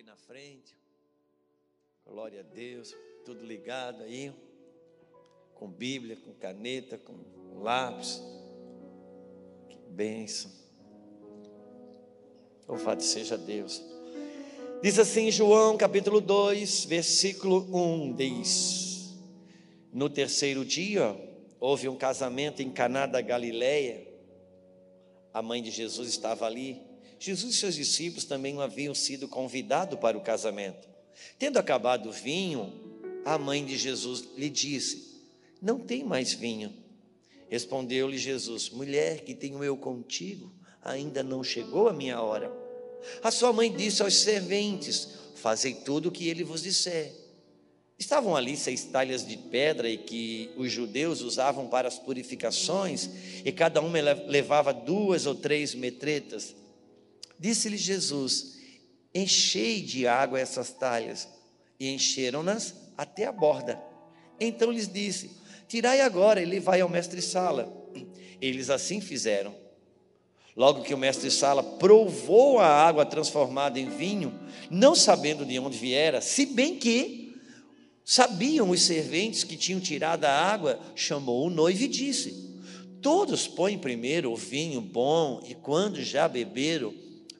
Aqui na frente. Glória a Deus. Tudo ligado aí. Com Bíblia, com caneta, com lápis. Que bênção. Louvado seja Deus. Diz assim João capítulo 2, versículo 1, diz: No terceiro dia houve um casamento em Caná da Galileia. A mãe de Jesus estava ali. Jesus e seus discípulos também haviam sido convidados para o casamento. Tendo acabado o vinho, a mãe de Jesus lhe disse: Não tem mais vinho. Respondeu-lhe Jesus: Mulher, que tenho eu contigo, ainda não chegou a minha hora. A sua mãe disse aos serventes: Fazei tudo o que ele vos disser. Estavam ali seis talhas de pedra e que os judeus usavam para as purificações, e cada uma levava duas ou três metretas. Disse-lhe Jesus: Enchei de água essas talhas, e encheram-nas até a borda. Então lhes disse: Tirai agora e levai ao mestre-sala. Eles assim fizeram. Logo que o mestre-sala provou a água transformada em vinho, não sabendo de onde viera, se bem que sabiam os serventes que tinham tirado a água, chamou o noivo e disse: Todos põem primeiro o vinho bom, e quando já beberam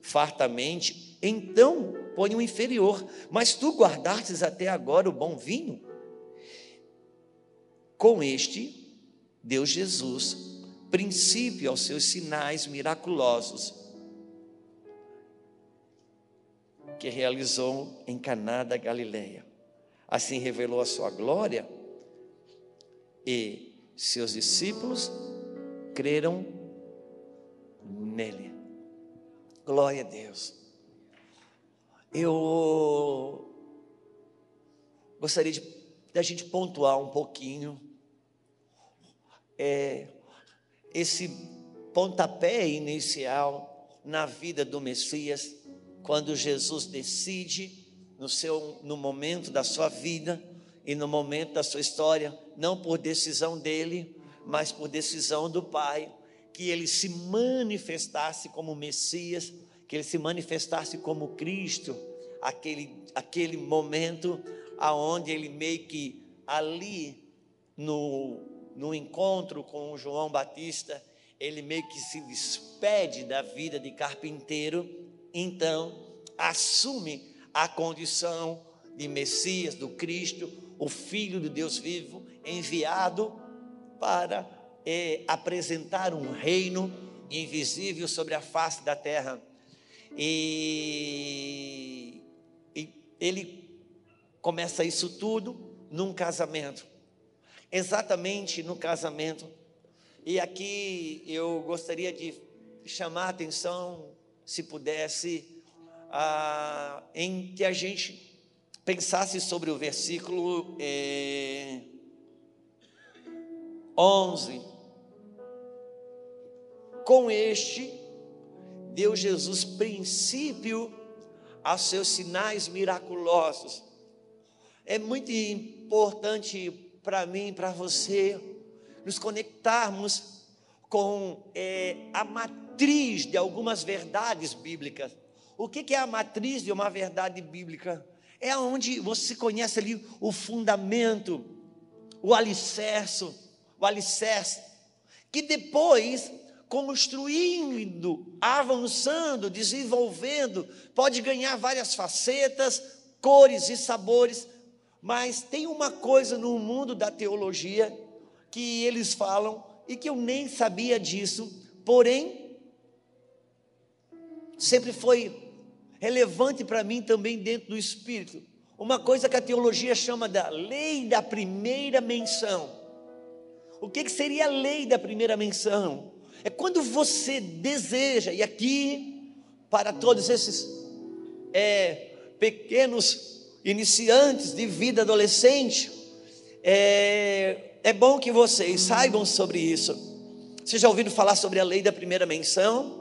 fartamente, então põem o inferior. Mas tu guardastes até agora o bom vinho? Com este, deu Jesus princípio aos seus sinais miraculosos que realizou em Caná da Galileia. Assim revelou a sua glória e seus discípulos creram nele. Glória a Deus. Eu gostaria de da gente pontuar um pouquinho é, esse pontapé inicial na vida do Messias, quando Jesus decide no seu no momento da sua vida e no momento da sua história, não por decisão dele, mas por decisão do Pai, que ele se manifestasse como Messias, que ele se manifestasse como Cristo, aquele aquele momento aonde ele meio que ali no no encontro com João Batista, ele meio que se despede da vida de carpinteiro, então assume a condição de Messias, do Cristo, o Filho de Deus vivo, enviado para é, apresentar um reino invisível sobre a face da terra. E, e ele começa isso tudo num casamento exatamente no casamento. E aqui eu gostaria de chamar a atenção, se pudesse, a, em que a gente pensasse sobre o versículo eh, 11. Com este, deu Jesus princípio aos seus sinais miraculosos. É muito importante para mim para você, nos conectarmos com é, a matriz de algumas verdades bíblicas. O que, que é a matriz de uma verdade bíblica? É onde você conhece ali o fundamento, o alicerce, o alicerce, que depois, construindo, avançando, desenvolvendo, pode ganhar várias facetas, cores e sabores, mas tem uma coisa no mundo da teologia que eles falam e que eu nem sabia disso, porém, sempre foi relevante para mim também dentro do espírito. Uma coisa que a teologia chama da lei da primeira menção. O que, que seria a lei da primeira menção? É quando você deseja, e aqui, para todos esses é, pequenos iniciantes de vida adolescente, é, é bom que vocês saibam sobre isso. Vocês já ouviram falar sobre a lei da primeira menção?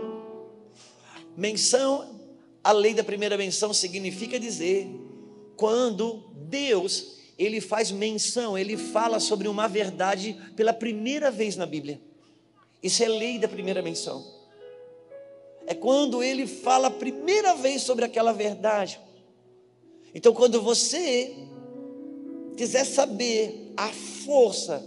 Menção, a lei da primeira menção significa dizer quando Deus ele faz menção, ele fala sobre uma verdade pela primeira vez na Bíblia. Isso é lei da primeira menção. É quando ele fala a primeira vez sobre aquela verdade. Então, quando você quiser saber a força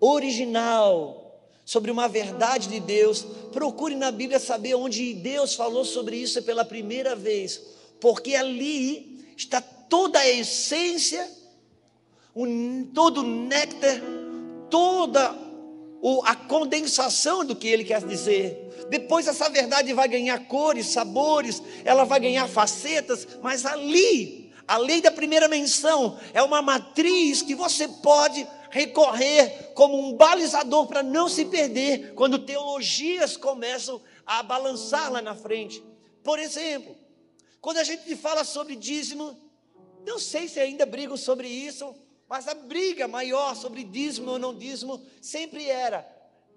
original sobre uma verdade de Deus, procure na Bíblia saber onde Deus falou sobre isso pela primeira vez, porque ali está toda a essência, todo o néctar, toda a condensação do que ele quer dizer. Depois essa verdade vai ganhar cores, sabores, ela vai ganhar facetas, mas ali, a lei da primeira menção é uma matriz que você pode recorrer como um balizador para não se perder quando teologias começam a balançar lá na frente. Por exemplo, quando a gente fala sobre dízimo, não sei se ainda brigam sobre isso, mas a briga maior sobre dízimo ou não dízimo sempre era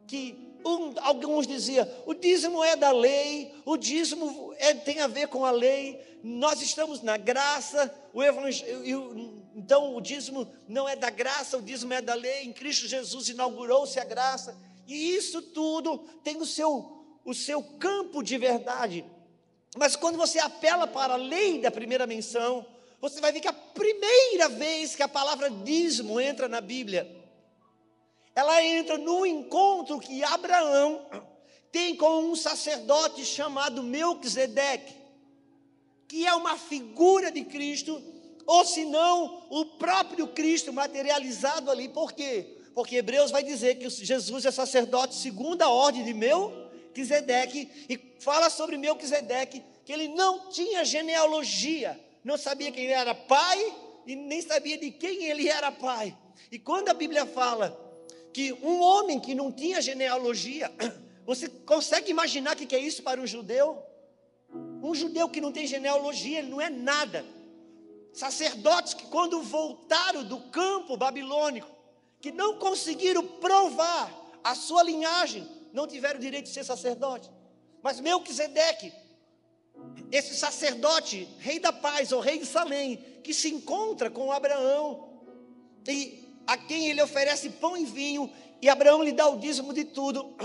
que um, alguns diziam: o dízimo é da lei, o dízimo é, tem a ver com a lei, nós estamos na graça, o evangelho, então o dízimo não é da graça, o dízimo é da lei, em Cristo Jesus inaugurou-se a graça, e isso tudo tem o seu, o seu campo de verdade. Mas quando você apela para a lei da primeira menção, você vai ver que a primeira vez que a palavra dízimo entra na Bíblia, ela entra no encontro que Abraão tem com um sacerdote chamado Melquisedeque, que é uma figura de Cristo ou se não, o próprio Cristo materializado ali. Por quê? Porque Hebreus vai dizer que Jesus é sacerdote segundo a ordem de Melquisedeque e fala sobre Melquisedeque que ele não tinha genealogia, não sabia quem era pai e nem sabia de quem ele era pai. E quando a Bíblia fala que um homem que não tinha genealogia, você consegue imaginar o que é isso para um judeu? Um judeu que não tem genealogia, ele não é nada sacerdotes que, quando voltaram do campo babilônico, que não conseguiram provar a sua linhagem, não tiveram direito de ser sacerdote. Mas Melquisedeque, esse sacerdote, rei da paz, ou rei de Salém, que se encontra com Abraão, e a quem ele oferece pão e vinho, e Abraão lhe dá o dízimo de tudo.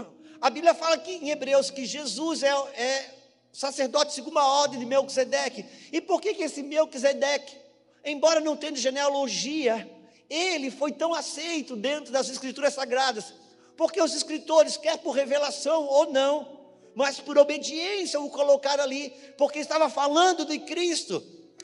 A Bíblia fala aqui em Hebreus que Jesus é, é sacerdote segundo a ordem de Melquisedeque. E por que, que esse Melquisedeque, embora não tendo genealogia, ele foi tão aceito dentro das escrituras sagradas? Porque os escritores, quer por revelação ou não, mas por obediência o colocaram ali, porque estava falando de Cristo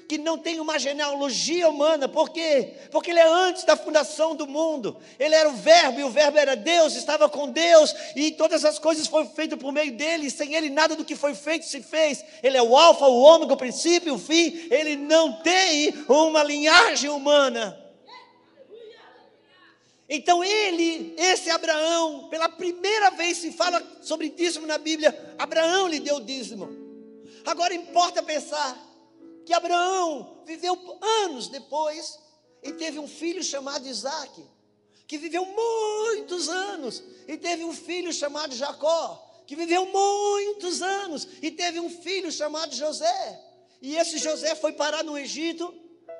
que não tem uma genealogia humana, por quê? Porque ele é antes da fundação do mundo, ele era o Verbo, e o Verbo era Deus, estava com Deus, e todas as coisas foram feitas por meio dele, sem ele nada do que foi feito se fez. Ele é o Alfa, o Ômega, o princípio, o fim, ele não tem uma linhagem humana. Então ele, esse Abraão, pela primeira vez se fala sobre dízimo na Bíblia, Abraão lhe deu dízimo. Agora importa pensar que Abraão viveu anos depois e teve um filho chamado Isaac, que viveu muitos anos e teve um filho chamado Jacó, que viveu muitos anos e teve um filho chamado José. E esse José foi parar no Egito,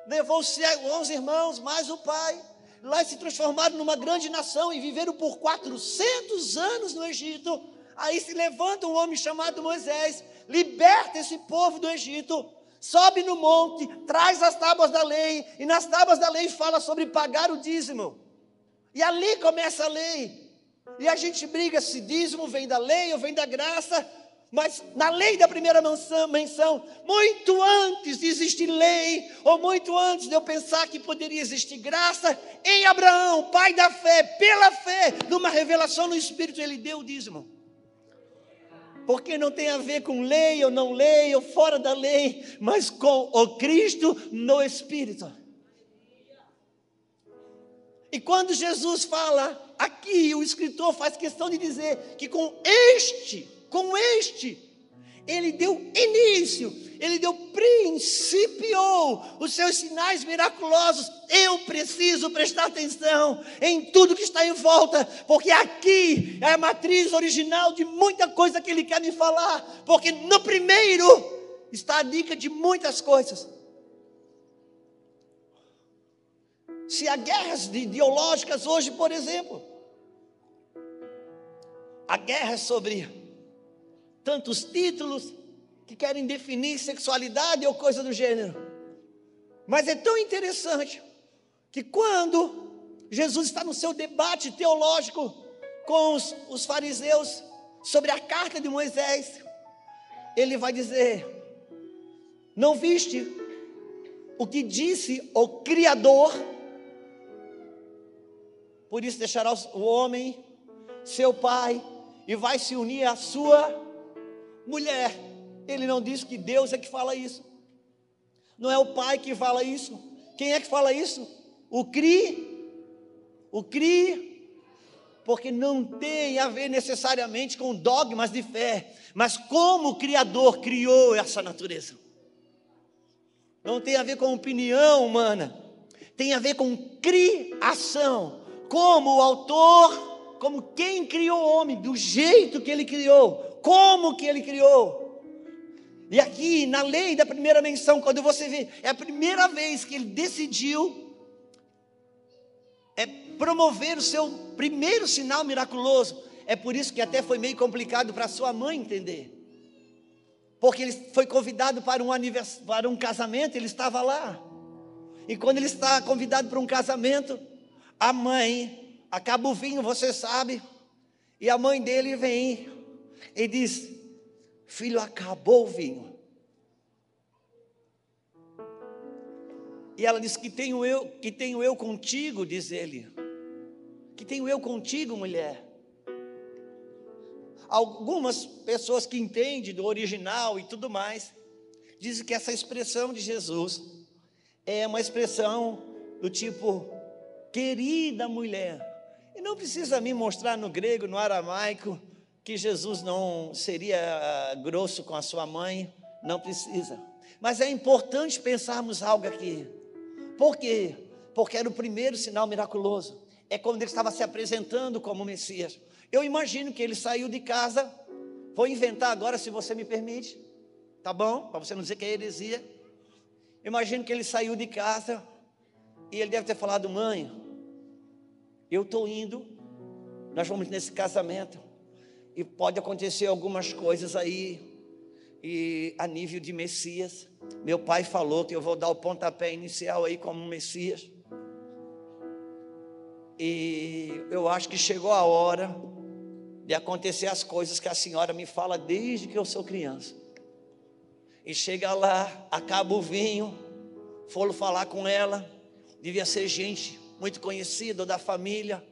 levou os 11 irmãos, mais o pai. Lá se transformaram numa grande nação e viveram por 400 anos no Egito. Aí se levanta um homem chamado Moisés, liberta esse povo do Egito sobe no monte, traz as tábuas da lei, e nas tábuas da lei fala sobre pagar o dízimo. E ali começa a lei. E a gente briga se dízimo vem da lei ou vem da graça, mas na lei da primeira menção, muito antes de existir lei, ou muito antes de eu pensar que poderia existir graça, em Abraão, pai da fé, pela fé, numa revelação no Espírito, ele deu o dízimo porque não tem a ver com lei ou não lei, ou fora da lei, mas com o Cristo no Espírito. E quando Jesus fala aqui o escritor faz questão de dizer que com este, com este, ele deu início, ele deu princípio, os seus sinais miraculosos. Eu preciso prestar atenção em tudo que está em volta, porque aqui é a matriz original de muita coisa que ele quer me falar, porque no primeiro está a dica de muitas coisas. Se há guerras ideológicas hoje, por exemplo, a guerra é sobre tantos títulos que querem definir sexualidade ou coisa do gênero. Mas é tão interessante que quando Jesus está no seu debate teológico com os, os fariseus sobre a carta de Moisés, ele vai dizer: Não viste o que disse o Criador? Por isso deixará o homem, seu pai, e vai se unir à sua mulher. Ele não diz que Deus é que fala isso. Não é o pai que fala isso. Quem é que fala isso? O CRI. O CRI. Porque não tem a ver necessariamente com dogmas de fé, mas como o Criador criou essa natureza. Não tem a ver com opinião humana, tem a ver com criação. Como o autor, como quem criou o homem, do jeito que ele criou, como que ele criou. E aqui, na lei da primeira menção, quando você vê, é a primeira vez que ele decidiu é promover o seu primeiro sinal miraculoso. É por isso que até foi meio complicado para sua mãe entender. Porque ele foi convidado para um, anivers... para um casamento, ele estava lá. E quando ele está convidado para um casamento, a mãe acaba o vinho, você sabe, e a mãe dele vem e diz: Filho, acabou o vinho. E ela diz: Que tenho eu, que tenho eu contigo, diz ele. Que tenho eu contigo, mulher. Algumas pessoas que entendem do original e tudo mais, dizem que essa expressão de Jesus é uma expressão do tipo, querida mulher. E não precisa me mostrar no grego, no aramaico, que Jesus não seria ah, grosso com a sua mãe, não precisa. Mas é importante pensarmos algo aqui. Por quê? Porque era o primeiro sinal miraculoso. É quando ele estava se apresentando como Messias. Eu imagino que ele saiu de casa. Vou inventar agora, se você me permite. Tá bom? Para você não dizer que é heresia. Imagino que ele saiu de casa e ele deve ter falado: Mãe, eu estou indo. Nós vamos nesse casamento e pode acontecer algumas coisas aí, e a nível de Messias. Meu pai falou que eu vou dar o pontapé inicial aí como Messias. E eu acho que chegou a hora de acontecer as coisas que a senhora me fala desde que eu sou criança. E chega lá, acaba o vinho, foram falar com ela, devia ser gente muito conhecida da família.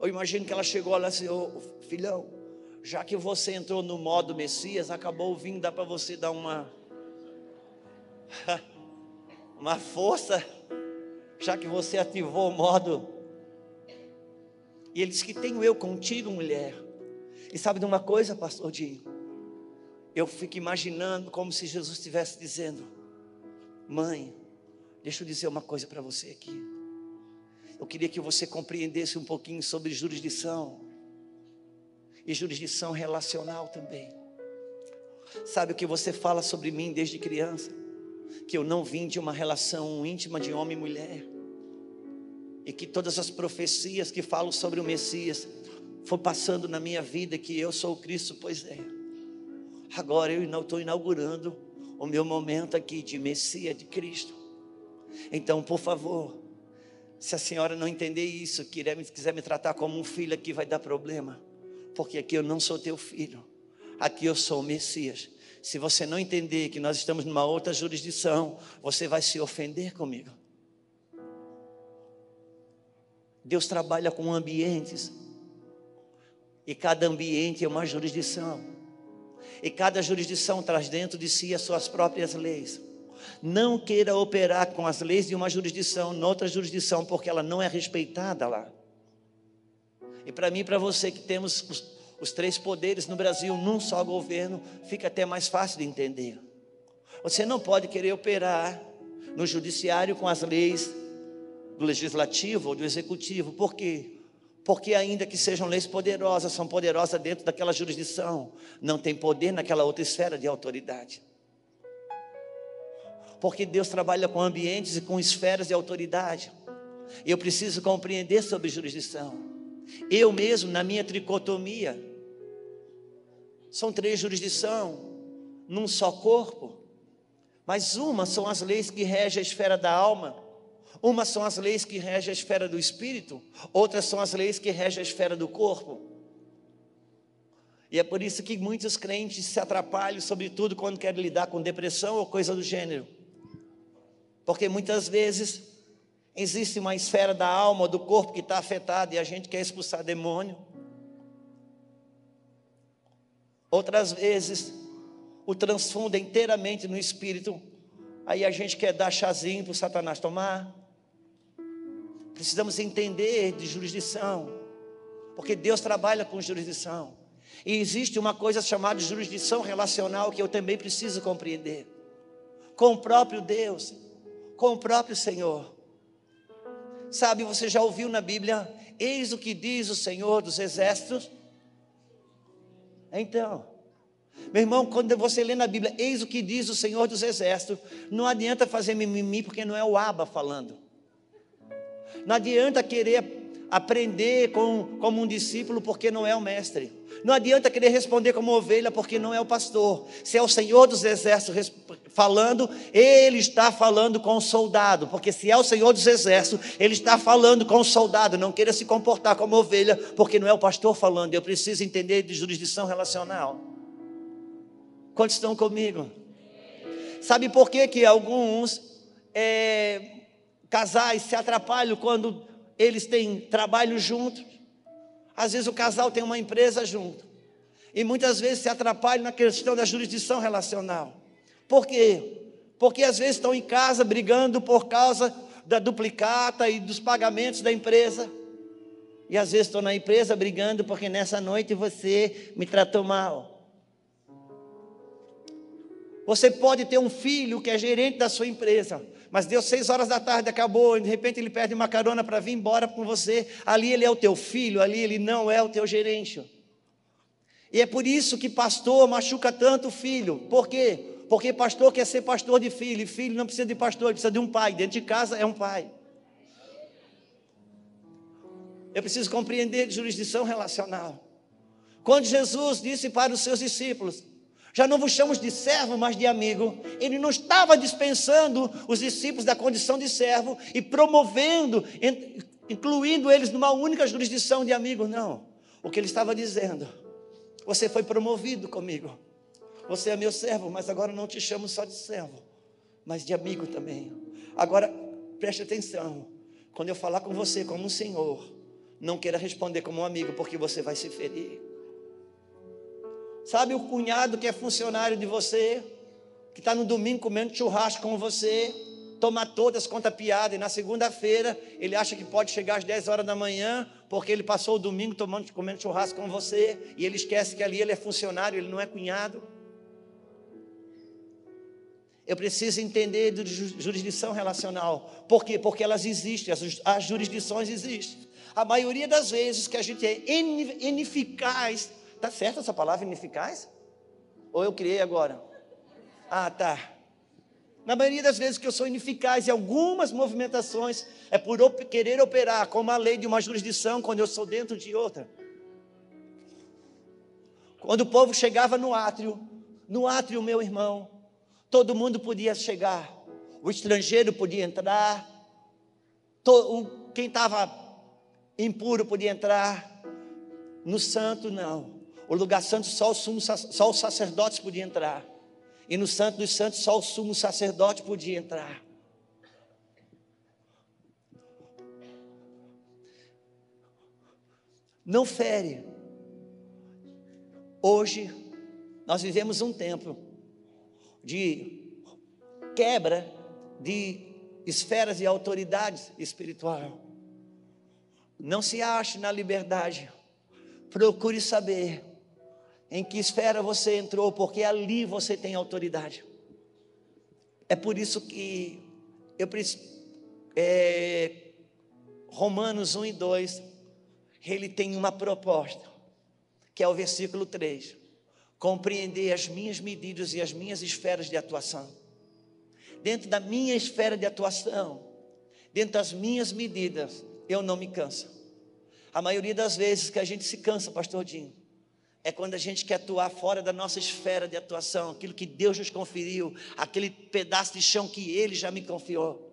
Eu imagino que ela chegou lá e disse: oh, filhão, já que você entrou no modo Messias, acabou o vinho, dá para você dar uma uma força, já que você ativou o modo. E ele disse que tenho eu contigo, mulher. E sabe de uma coisa, pastor Dinho? Eu fico imaginando como se Jesus estivesse dizendo: Mãe, deixa eu dizer uma coisa para você aqui. Eu queria que você compreendesse um pouquinho sobre jurisdição e jurisdição relacional também. Sabe o que você fala sobre mim desde criança? Que eu não vim de uma relação íntima de homem e mulher. E que todas as profecias que falam sobre o Messias foi passando na minha vida que eu sou o Cristo, pois é. Agora eu estou inaugurando o meu momento aqui de Messias, de Cristo. Então, por favor, se a senhora não entender isso, quiser, quiser me tratar como um filho aqui, vai dar problema porque aqui eu não sou teu filho, aqui eu sou o Messias. Se você não entender que nós estamos numa outra jurisdição, você vai se ofender comigo. Deus trabalha com ambientes, e cada ambiente é uma jurisdição, e cada jurisdição traz dentro de si as suas próprias leis. Não queira operar com as leis de uma jurisdição, noutra jurisdição, porque ela não é respeitada lá. E para mim e para você que temos os, os três poderes no Brasil num só governo, fica até mais fácil de entender. Você não pode querer operar no judiciário com as leis do legislativo ou do executivo. Por quê? Porque, ainda que sejam leis poderosas, são poderosas dentro daquela jurisdição, não tem poder naquela outra esfera de autoridade. Porque Deus trabalha com ambientes e com esferas de autoridade. Eu preciso compreender sobre jurisdição. Eu mesmo, na minha tricotomia, são três jurisdições, num só corpo. Mas uma são as leis que regem a esfera da alma, uma são as leis que regem a esfera do espírito, outras são as leis que regem a esfera do corpo. E é por isso que muitos crentes se atrapalham, sobretudo quando querem lidar com depressão ou coisa do gênero. Porque muitas vezes existe uma esfera da alma, do corpo que está afetada e a gente quer expulsar demônio. Outras vezes o transfunda inteiramente no espírito, aí a gente quer dar chazinho para o Satanás tomar. Precisamos entender de jurisdição, porque Deus trabalha com jurisdição. E existe uma coisa chamada jurisdição relacional que eu também preciso compreender. Com o próprio Deus, com o próprio Senhor. Sabe, você já ouviu na Bíblia, eis o que diz o Senhor dos exércitos? Então, meu irmão, quando você lê na Bíblia, eis o que diz o Senhor dos exércitos, não adianta fazer mimimi, porque não é o Aba falando. Não adianta querer aprender com, como um discípulo, porque não é o mestre. Não adianta querer responder como ovelha, porque não é o pastor. Se é o Senhor dos Exércitos falando, ele está falando com o soldado. Porque se é o Senhor dos Exércitos, ele está falando com o soldado. Não queira se comportar como ovelha, porque não é o pastor falando. Eu preciso entender de jurisdição relacional. Quantos estão comigo? Sabe por que, que alguns é, casais se atrapalham quando eles têm trabalho juntos. Às vezes o casal tem uma empresa junto. E muitas vezes se atrapalham na questão da jurisdição relacional. Por quê? Porque às vezes estão em casa brigando por causa da duplicata e dos pagamentos da empresa. E às vezes estou na empresa brigando porque nessa noite você me tratou mal. Você pode ter um filho que é gerente da sua empresa, mas deu seis horas da tarde, acabou, e de repente ele perde uma carona para vir embora com você. Ali ele é o teu filho, ali ele não é o teu gerente. E é por isso que pastor machuca tanto o filho. Por quê? Porque pastor quer ser pastor de filho, e filho não precisa de pastor, ele precisa de um pai. Dentro de casa é um pai. Eu preciso compreender de jurisdição relacional. Quando Jesus disse para os seus discípulos: já não vos chamamos de servo, mas de amigo. Ele não estava dispensando os discípulos da condição de servo e promovendo, incluindo eles numa única jurisdição de amigo, não. O que ele estava dizendo, você foi promovido comigo. Você é meu servo, mas agora não te chamo só de servo, mas de amigo também. Agora, preste atenção. Quando eu falar com você como um senhor, não queira responder como um amigo, porque você vai se ferir. Sabe o cunhado que é funcionário de você, que está no domingo comendo churrasco com você, toma todas, conta piada, e na segunda-feira ele acha que pode chegar às 10 horas da manhã, porque ele passou o domingo tomando, comendo churrasco com você, e ele esquece que ali ele é funcionário, ele não é cunhado. Eu preciso entender de jurisdição relacional. Por quê? Porque elas existem, as, as jurisdições existem. A maioria das vezes que a gente é ineficaz Está certa essa palavra ineficaz? Ou eu criei agora? Ah, tá. Na maioria das vezes que eu sou ineficaz em algumas movimentações, é por op querer operar como a lei de uma jurisdição quando eu sou dentro de outra. Quando o povo chegava no átrio, no átrio, meu irmão, todo mundo podia chegar, o estrangeiro podia entrar, quem estava impuro podia entrar, no santo não. O lugar santo só, o sumo, só os sacerdotes podiam entrar. E no santo dos santos só o sumo sacerdote podia entrar. Não fere. Hoje nós vivemos um tempo de quebra de esferas de autoridade espiritual. Não se ache na liberdade procure saber em que esfera você entrou, porque ali você tem autoridade. É por isso que eu é, Romanos 1 e 2, ele tem uma proposta, que é o versículo 3. Compreender as minhas medidas e as minhas esferas de atuação. Dentro da minha esfera de atuação, dentro das minhas medidas, eu não me canso. A maioria das vezes que a gente se cansa, pastor Dinho, é quando a gente quer atuar fora da nossa esfera de atuação, aquilo que Deus nos conferiu, aquele pedaço de chão que Ele já me confiou.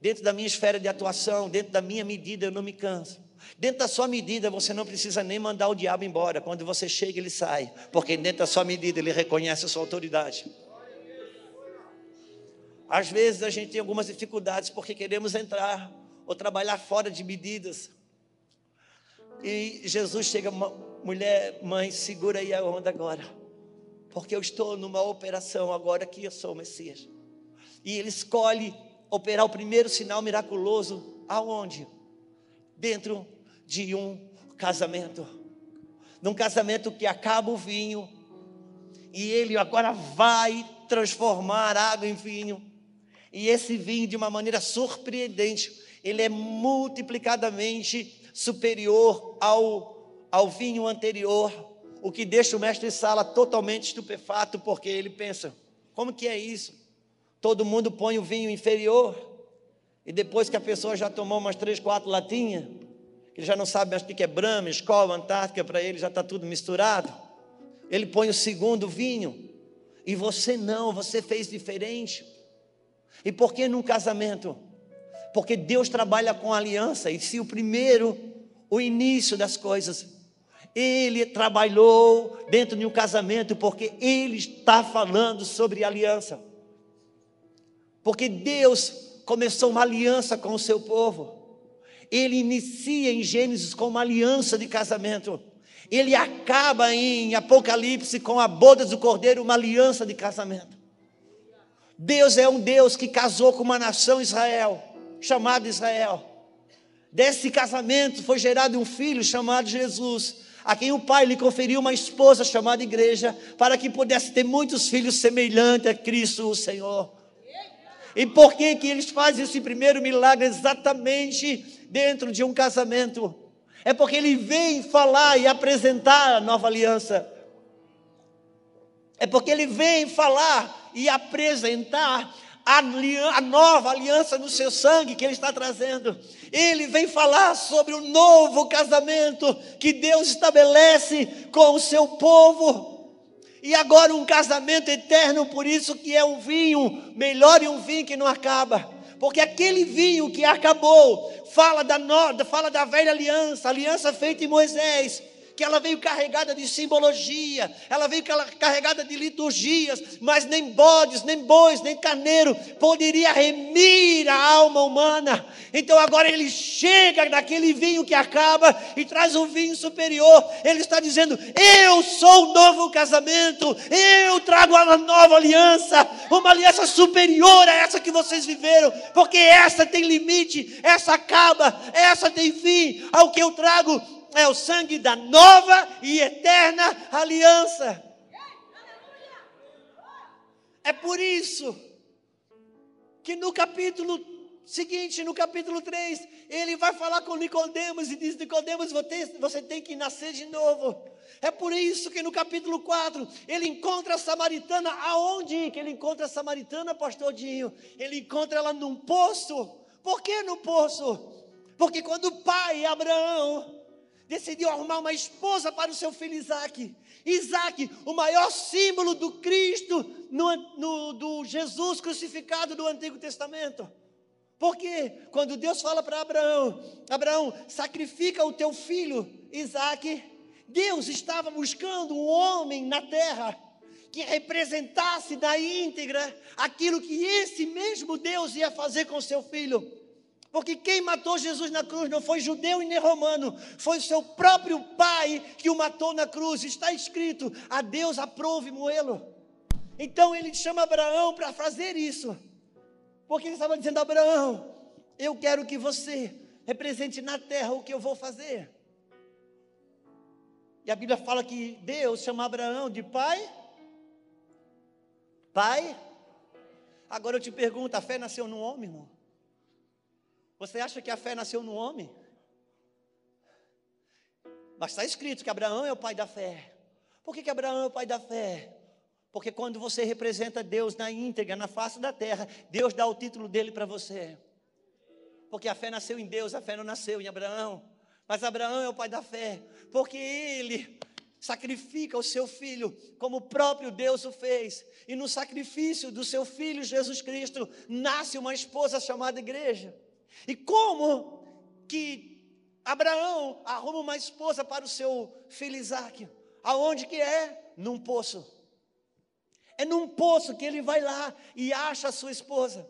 Dentro da minha esfera de atuação, dentro da minha medida, eu não me canso. Dentro da sua medida, você não precisa nem mandar o diabo embora. Quando você chega, ele sai. Porque dentro da sua medida, ele reconhece a sua autoridade. Às vezes a gente tem algumas dificuldades porque queremos entrar ou trabalhar fora de medidas. E Jesus chega, mulher, mãe, segura aí a onda agora. Porque eu estou numa operação agora que eu sou o Messias. E ele escolhe operar o primeiro sinal miraculoso aonde? Dentro de um casamento. Num casamento que acaba o vinho e ele agora vai transformar água em vinho. E esse vinho, de uma maneira surpreendente, ele é multiplicadamente superior ao, ao vinho anterior, o que deixa o mestre Sala totalmente estupefato, porque ele pensa: como que é isso? Todo mundo põe o vinho inferior, e depois que a pessoa já tomou umas três, quatro latinhas, ele já não sabe mais o que é Brahma, Escola, Antártica, para ele já está tudo misturado. Ele põe o segundo vinho, e você não, você fez diferente. E por que num casamento? Porque Deus trabalha com aliança, e se o primeiro, o início das coisas, ele trabalhou dentro de um casamento, porque ele está falando sobre aliança. Porque Deus começou uma aliança com o seu povo. Ele inicia em Gênesis com uma aliança de casamento. Ele acaba em Apocalipse com a boda do cordeiro, uma aliança de casamento. Deus é um Deus que casou com uma nação Israel, chamada Israel. Desse casamento foi gerado um filho chamado Jesus, a quem o pai lhe conferiu uma esposa chamada igreja, para que pudesse ter muitos filhos semelhantes a Cristo, o Senhor. E por que que eles fazem esse primeiro milagre exatamente dentro de um casamento? É porque ele vem falar e apresentar a nova aliança. É porque ele vem falar e apresentar a, nova aliança no seu sangue que ele está trazendo. Ele vem falar sobre o novo casamento que Deus estabelece com o seu povo. E agora um casamento eterno, por isso que é um vinho melhor e um vinho que não acaba. Porque aquele vinho que acabou fala da, no, fala da velha aliança, aliança feita em Moisés, que ela veio carregada de simbologia, ela veio carregada de liturgias, mas nem bodes, nem bois, nem carneiro poderia remir a alma humana. Então agora ele chega daquele vinho que acaba e traz um vinho superior. Ele está dizendo: Eu sou o novo casamento, eu trago a nova aliança, uma aliança superior a essa que vocês viveram, porque essa tem limite, essa acaba, essa tem fim. Ao que eu trago é o sangue da nova e eterna aliança. É por isso que no capítulo seguinte, no capítulo 3, ele vai falar com Nicodemos e diz: Nicodemos, você tem que nascer de novo. É por isso que no capítulo 4 ele encontra a samaritana. Aonde que ele encontra a samaritana, pastor Dinho? Ele encontra ela num poço. Por que no poço? Porque quando o pai Abraão decidiu arrumar uma esposa para o seu filho Isaac. Isaac, o maior símbolo do Cristo, no, no, do Jesus crucificado do Antigo Testamento. Porque quando Deus fala para Abraão, Abraão, sacrifica o teu filho Isaac, Deus estava buscando um homem na terra que representasse na íntegra aquilo que esse mesmo Deus ia fazer com seu filho. Porque quem matou Jesus na cruz não foi judeu e nem romano, foi o seu próprio pai que o matou na cruz. Está escrito: a Deus aprove moê-lo. Então ele chama Abraão para fazer isso. Porque ele estava dizendo: Abraão, eu quero que você represente na terra o que eu vou fazer. E a Bíblia fala que Deus chama Abraão de pai. Pai. Agora eu te pergunto: a fé nasceu no homem, irmão? Você acha que a fé nasceu no homem? Mas está escrito que Abraão é o pai da fé. Por que, que Abraão é o pai da fé? Porque quando você representa Deus na íntegra, na face da terra, Deus dá o título dele para você. Porque a fé nasceu em Deus, a fé não nasceu em Abraão. Mas Abraão é o pai da fé, porque ele sacrifica o seu filho, como o próprio Deus o fez. E no sacrifício do seu filho Jesus Cristo, nasce uma esposa chamada igreja. E como que Abraão arruma uma esposa para o seu filho Isaac? Aonde que é? Num poço. É num poço que ele vai lá e acha a sua esposa.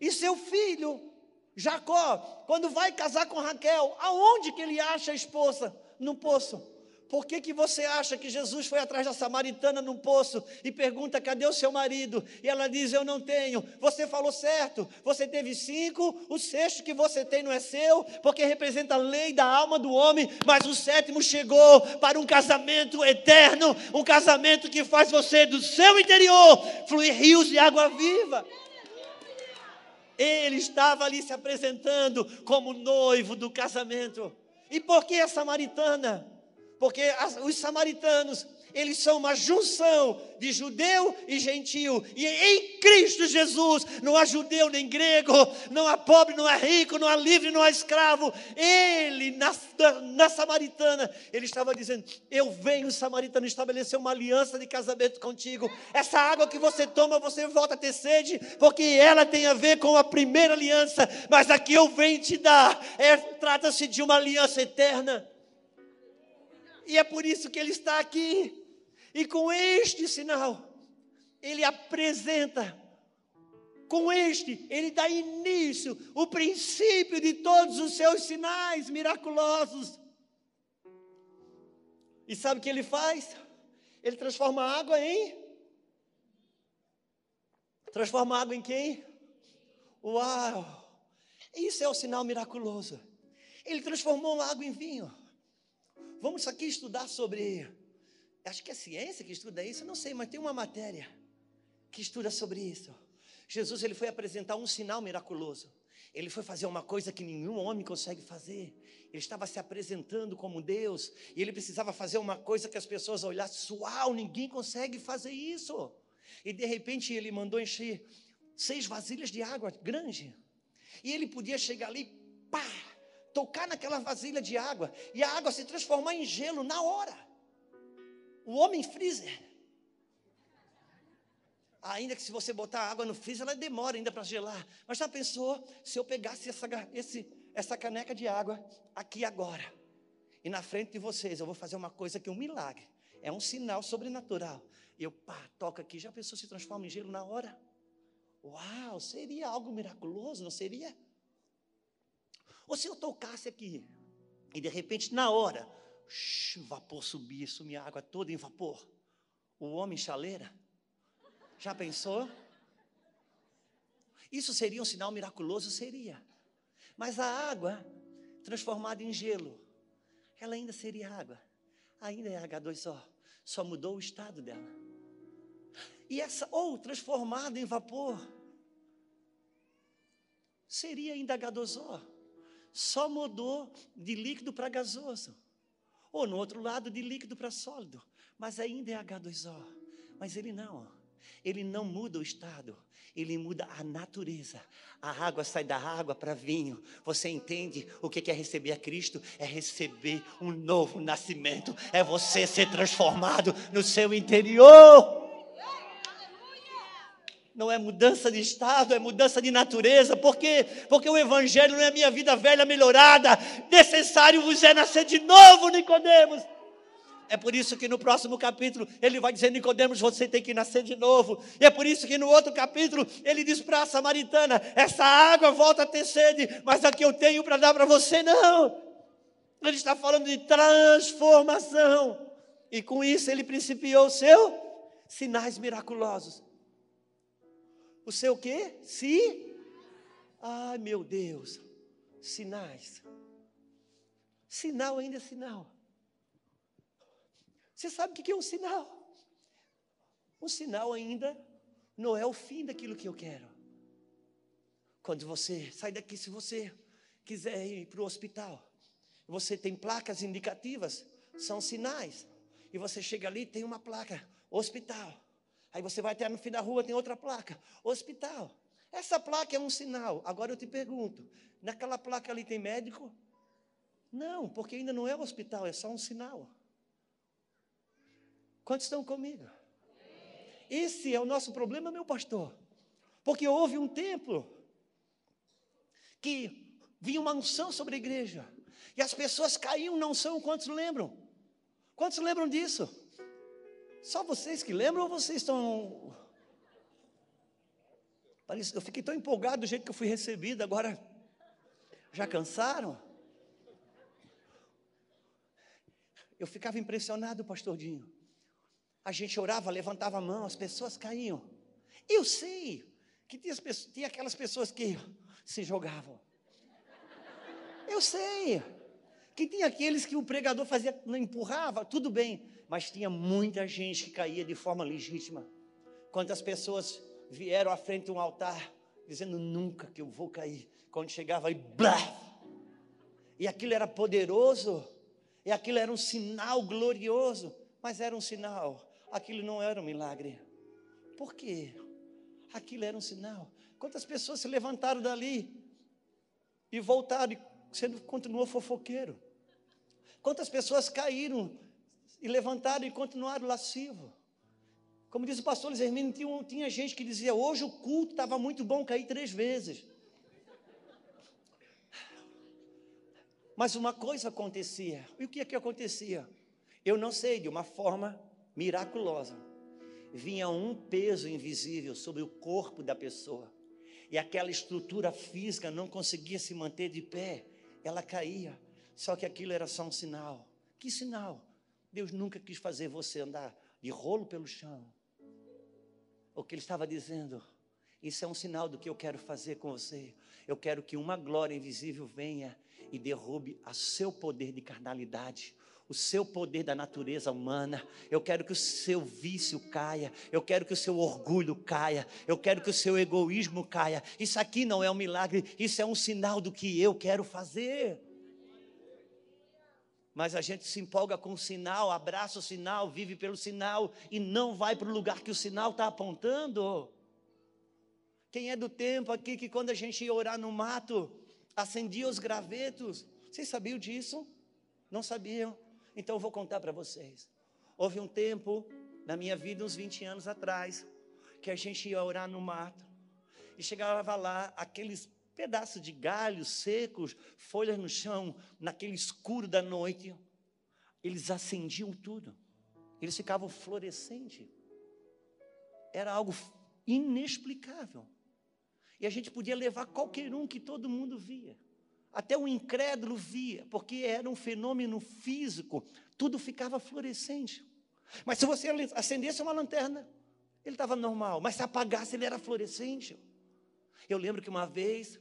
E seu filho Jacó, quando vai casar com Raquel, aonde que ele acha a esposa? No poço. Por que, que você acha que Jesus foi atrás da samaritana num poço e pergunta: cadê o seu marido? E ela diz: Eu não tenho. Você falou certo, você teve cinco, o sexto que você tem não é seu, porque representa a lei da alma do homem, mas o sétimo chegou para um casamento eterno um casamento que faz você do seu interior fluir rios de água viva. Ele estava ali se apresentando como noivo do casamento. E por que a samaritana? Porque as, os samaritanos eles são uma junção de judeu e gentil. E em Cristo Jesus não há judeu nem grego, não há pobre, não há rico, não há livre, não há escravo. Ele, na, na samaritana, ele estava dizendo: Eu venho, samaritano, estabelecer uma aliança de casamento contigo. Essa água que você toma, você volta a ter sede, porque ela tem a ver com a primeira aliança. Mas aqui eu venho te dar, é, trata-se de uma aliança eterna. E é por isso que ele está aqui. E com este sinal, ele apresenta, com este, ele dá início, o princípio de todos os seus sinais miraculosos. E sabe o que ele faz? Ele transforma a água em. Transforma a água em quem? Uau! Isso é o sinal miraculoso. Ele transformou a água em vinho. Vamos aqui estudar sobre acho que é ciência que estuda isso, não sei, mas tem uma matéria que estuda sobre isso. Jesus ele foi apresentar um sinal miraculoso. Ele foi fazer uma coisa que nenhum homem consegue fazer. Ele estava se apresentando como Deus e ele precisava fazer uma coisa que as pessoas olhassem, uau, ninguém consegue fazer isso. E de repente ele mandou encher seis vasilhas de água grande. E ele podia chegar ali, pá, tocar naquela vasilha de água e a água se transformar em gelo na hora. O homem freezer. Ainda que se você botar água no freezer, ela demora ainda para gelar. Mas já pensou se eu pegasse essa, esse, essa caneca de água aqui agora? E na frente de vocês eu vou fazer uma coisa que é um milagre. É um sinal sobrenatural. Eu, pá, toca aqui. Já pensou se transforma em gelo na hora? Uau, seria algo miraculoso, não seria? Ou se eu tocasse aqui e de repente na hora o vapor subia, sumia a água toda em vapor. O homem chaleira. Já pensou? Isso seria um sinal miraculoso? Seria. Mas a água, transformada em gelo, ela ainda seria água. Ainda é H2O. Só mudou o estado dela. E essa, ou transformada em vapor, seria ainda H2O. Só mudou de líquido para gasoso. Ou no outro lado, de líquido para sólido. Mas ainda é H2O. Mas ele não. Ele não muda o estado. Ele muda a natureza. A água sai da água para vinho. Você entende o que é receber a Cristo? É receber um novo nascimento. É você ser transformado no seu interior não é mudança de estado, é mudança de natureza. Por quê? Porque o evangelho não é minha vida velha melhorada. Necessário vos é nascer de novo, Nicodemos. É por isso que no próximo capítulo ele vai dizer: Nicodemos, você tem que nascer de novo. E é por isso que no outro capítulo ele diz para a samaritana: essa água volta a ter sede, mas a que eu tenho para dar para você não. Ele está falando de transformação. E com isso ele principiou o seu sinais miraculosos. O seu quê? Se? Ai, meu Deus. Sinais. Sinal ainda é sinal. Você sabe o que é um sinal? Um sinal ainda não é o fim daquilo que eu quero. Quando você sai daqui, se você quiser ir para o hospital, você tem placas indicativas, são sinais. E você chega ali, tem uma placa, hospital. Aí você vai até no fim da rua, tem outra placa, hospital. Essa placa é um sinal. Agora eu te pergunto: naquela placa ali tem médico? Não, porque ainda não é hospital, é só um sinal. Quantos estão comigo? Esse é o nosso problema, meu pastor. Porque houve um tempo que vinha uma unção sobre a igreja. E as pessoas caíam na unção, quantos lembram? Quantos lembram disso? Só vocês que lembram ou vocês estão. Eu fiquei tão empolgado do jeito que eu fui recebido, agora já cansaram? Eu ficava impressionado, pastor Dinho. A gente orava, levantava a mão, as pessoas caíam. Eu sei que tinha, pessoas, tinha aquelas pessoas que se jogavam. Eu sei que tinha aqueles que o pregador fazia, não empurrava, tudo bem, mas tinha muita gente que caía de forma legítima. Quantas pessoas vieram à frente de um altar dizendo nunca que eu vou cair. Quando chegava aí, blá! E aquilo era poderoso, e aquilo era um sinal glorioso, mas era um sinal, aquilo não era um milagre. Por quê? Aquilo era um sinal. Quantas pessoas se levantaram dali e voltaram e continuou fofoqueiro. Quantas pessoas caíram e levantaram e continuaram lascivo. Como diz o pastor Luiz Hermínio, tinha, tinha gente que dizia, hoje o culto estava muito bom, caí três vezes. Mas uma coisa acontecia. E o que é que acontecia? Eu não sei, de uma forma miraculosa. Vinha um peso invisível sobre o corpo da pessoa. E aquela estrutura física não conseguia se manter de pé. Ela caía. Só que aquilo era só um sinal. Que sinal? Deus nunca quis fazer você andar de rolo pelo chão. O que ele estava dizendo, isso é um sinal do que eu quero fazer com você. Eu quero que uma glória invisível venha e derrube a seu poder de carnalidade, o seu poder da natureza humana. Eu quero que o seu vício caia. Eu quero que o seu orgulho caia. Eu quero que o seu egoísmo caia. Isso aqui não é um milagre, isso é um sinal do que eu quero fazer mas a gente se empolga com o sinal, abraça o sinal, vive pelo sinal e não vai para o lugar que o sinal está apontando. Quem é do tempo aqui que quando a gente ia orar no mato, acendia os gravetos? Vocês sabiam disso? Não sabiam? Então eu vou contar para vocês. Houve um tempo na minha vida, uns 20 anos atrás, que a gente ia orar no mato e chegava lá aqueles pedaço de galhos secos, folhas no chão, naquele escuro da noite. Eles acendiam tudo. Eles ficavam fluorescentes. Era algo inexplicável. E a gente podia levar qualquer um que todo mundo via. Até o incrédulo via, porque era um fenômeno físico, tudo ficava fluorescente. Mas se você acendesse uma lanterna, ele estava normal, mas se apagasse, ele era fluorescente. Eu lembro que uma vez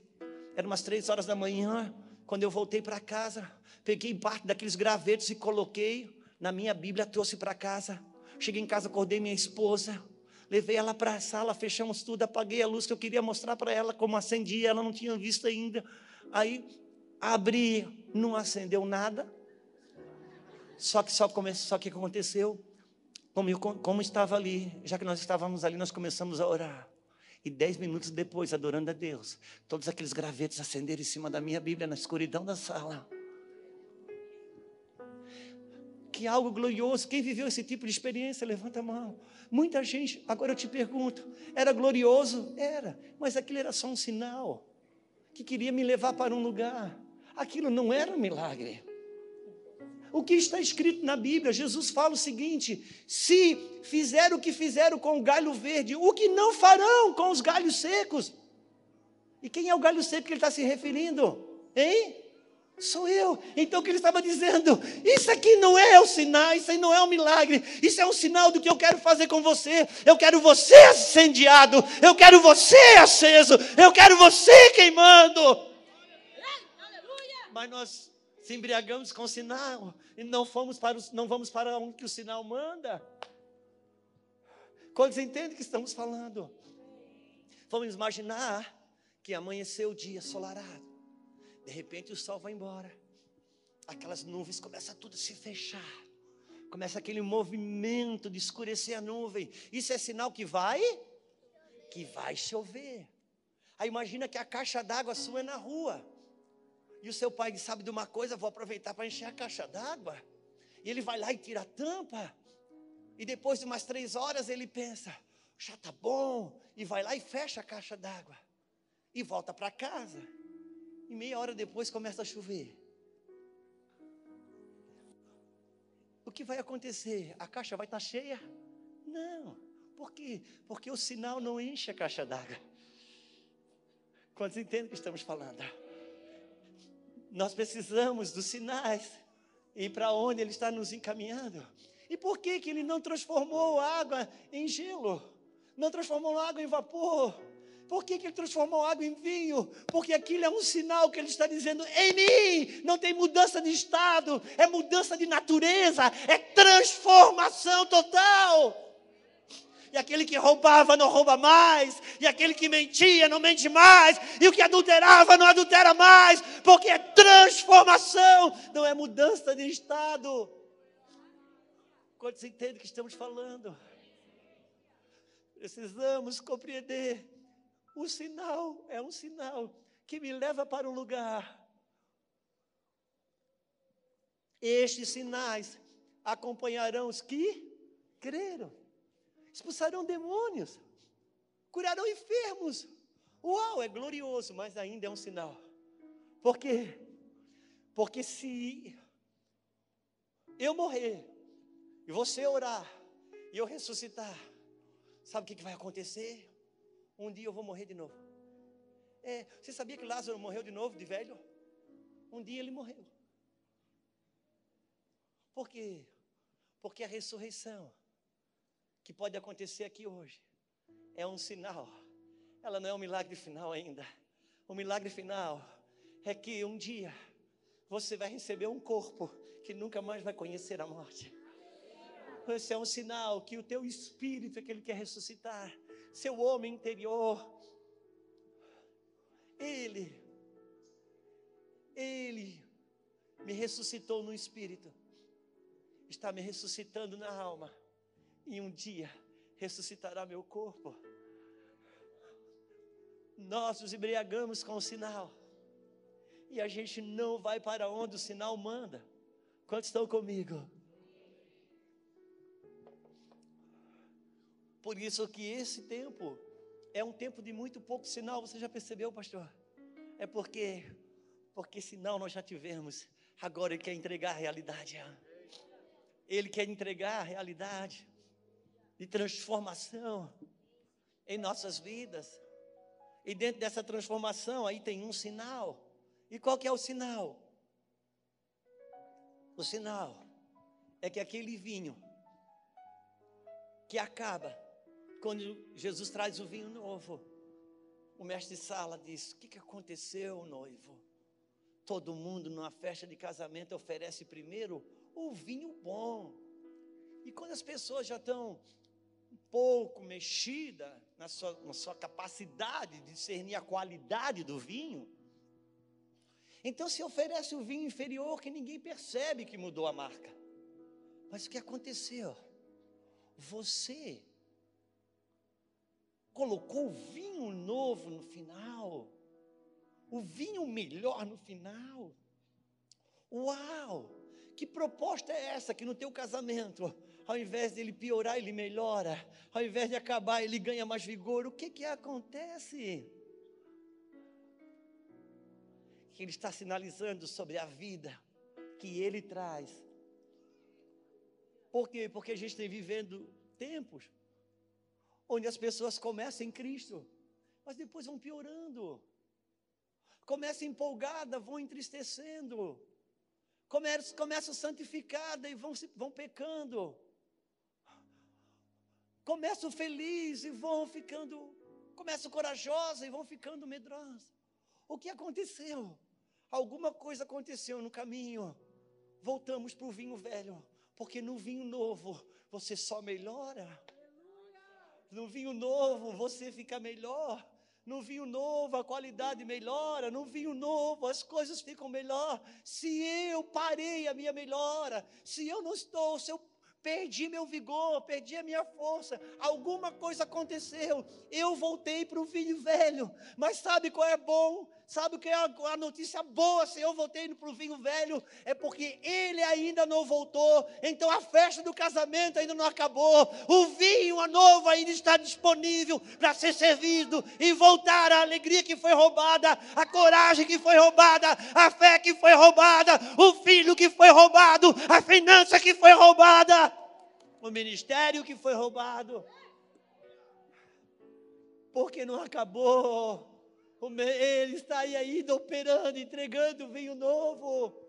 era umas três horas da manhã, quando eu voltei para casa, peguei parte daqueles gravetos e coloquei na minha Bíblia, trouxe para casa. Cheguei em casa, acordei minha esposa, levei ela para a sala, fechamos tudo, apaguei a luz que eu queria mostrar para ela como acendia, ela não tinha visto ainda. Aí abri, não acendeu nada. Só que só começou, só que aconteceu, como, como estava ali, já que nós estávamos ali, nós começamos a orar. E dez minutos depois, adorando a Deus, todos aqueles gravetos acenderam em cima da minha Bíblia na escuridão da sala. Que algo glorioso. Quem viveu esse tipo de experiência, levanta a mão. Muita gente, agora eu te pergunto, era glorioso? Era, mas aquilo era só um sinal que queria me levar para um lugar. Aquilo não era um milagre o que está escrito na Bíblia. Jesus fala o seguinte: se fizeram o que fizeram com o galho verde, o que não farão com os galhos secos? E quem é o galho seco que ele está se referindo? Hein? Sou eu. Então o que ele estava dizendo? Isso aqui não é o sinal, isso aí não é um milagre, isso é um sinal do que eu quero fazer com você. Eu quero você acendiado, eu quero você aceso, eu quero você queimando. Mas nós Se embriagamos com o sinal e não, fomos para o, não vamos para onde que o sinal manda. Quantos entendem o que estamos falando? Vamos imaginar que amanheceu o dia solarado. De repente o sol vai embora. Aquelas nuvens começam tudo a se fechar. Começa aquele movimento de escurecer a nuvem. Isso é sinal que vai que vai chover. Aí imagina que a caixa d'água sua é na rua. E o seu pai sabe de uma coisa, vou aproveitar para encher a caixa d'água. E ele vai lá e tira a tampa. E depois de umas três horas ele pensa, já tá bom. E vai lá e fecha a caixa d'água. E volta para casa. E meia hora depois começa a chover. O que vai acontecer? A caixa vai estar tá cheia? Não. Por quê? Porque o sinal não enche a caixa d'água. Quantos entendem o que estamos falando? Nós precisamos dos sinais e para onde Ele está nos encaminhando. E por que, que Ele não transformou água em gelo? Não transformou água em vapor? Por que, que ele transformou água em vinho? Porque aquilo é um sinal que ele está dizendo: em mim não tem mudança de estado, é mudança de natureza, é transformação total. E aquele que roubava não rouba mais, e aquele que mentia não mente mais, e o que adulterava não adultera mais, porque é transformação, não é mudança de estado. Quando você entende o que estamos falando? Precisamos compreender o sinal é um sinal que me leva para um lugar. Estes sinais acompanharão os que creram, expulsarão demônios, curarão enfermos. Uau, é glorioso, mas ainda é um sinal. Por quê? Porque se eu morrer e você orar e eu ressuscitar, sabe o que vai acontecer? um dia eu vou morrer de novo. É, você sabia que Lázaro morreu de novo, de velho? Um dia ele morreu. Por quê? Porque a ressurreição, que pode acontecer aqui hoje, é um sinal. Ela não é um milagre final ainda. O milagre final é que um dia você vai receber um corpo que nunca mais vai conhecer a morte. Esse é um sinal que o teu espírito é que ele quer ressuscitar seu homem interior. Ele, Ele me ressuscitou no espírito, está me ressuscitando na alma, e um dia ressuscitará meu corpo. Nós nos embriagamos com o sinal, e a gente não vai para onde o sinal manda. Quantos estão comigo? Por isso que esse tempo é um tempo de muito pouco sinal. Você já percebeu, pastor? É porque, porque sinal nós já tivemos. Agora ele quer entregar a realidade. Ele quer entregar a realidade de transformação em nossas vidas. E dentro dessa transformação aí tem um sinal. E qual que é o sinal? O sinal é que aquele vinho que acaba quando Jesus traz o vinho novo, o mestre sala diz: O que, que aconteceu, noivo? Todo mundo numa festa de casamento oferece primeiro o vinho bom. E quando as pessoas já estão pouco mexidas na sua, na sua capacidade de discernir a qualidade do vinho, então se oferece o vinho inferior que ninguém percebe que mudou a marca. Mas o que aconteceu? Você colocou o vinho novo no final, o vinho melhor no final. Uau! Que proposta é essa que no teu casamento, ao invés dele piorar, ele melhora, ao invés de acabar, ele ganha mais vigor? O que que acontece? Que ele está sinalizando sobre a vida que ele traz. Por quê? Porque a gente está vivendo tempos onde as pessoas começam em Cristo, mas depois vão piorando. Começam empolgada, vão entristecendo. Começam, começam santificada e vão, vão pecando. Começam felizes e vão ficando, começam corajosa e vão ficando medrosa. O que aconteceu? alguma coisa aconteceu no caminho. Voltamos para o vinho velho, porque no vinho novo você só melhora. No vinho novo você fica melhor. No vinho novo a qualidade melhora, no vinho novo as coisas ficam melhor. Se eu parei a minha melhora, se eu não estou, se eu perdi meu vigor, perdi a minha força, alguma coisa aconteceu, eu voltei para o vinho velho. Mas sabe qual é bom? Sabe o que é a, notícia boa? Se eu voltei para o vinho velho, é porque ele ainda não voltou. Então a festa do casamento ainda não acabou. O vinho novo ainda está disponível para ser servido e voltar a alegria que foi roubada, a coragem que foi roubada, a fé que foi roubada, o filho que foi roubado, a finança que foi roubada, o ministério que foi roubado. Porque não acabou ele está aí ainda operando, entregando vinho novo.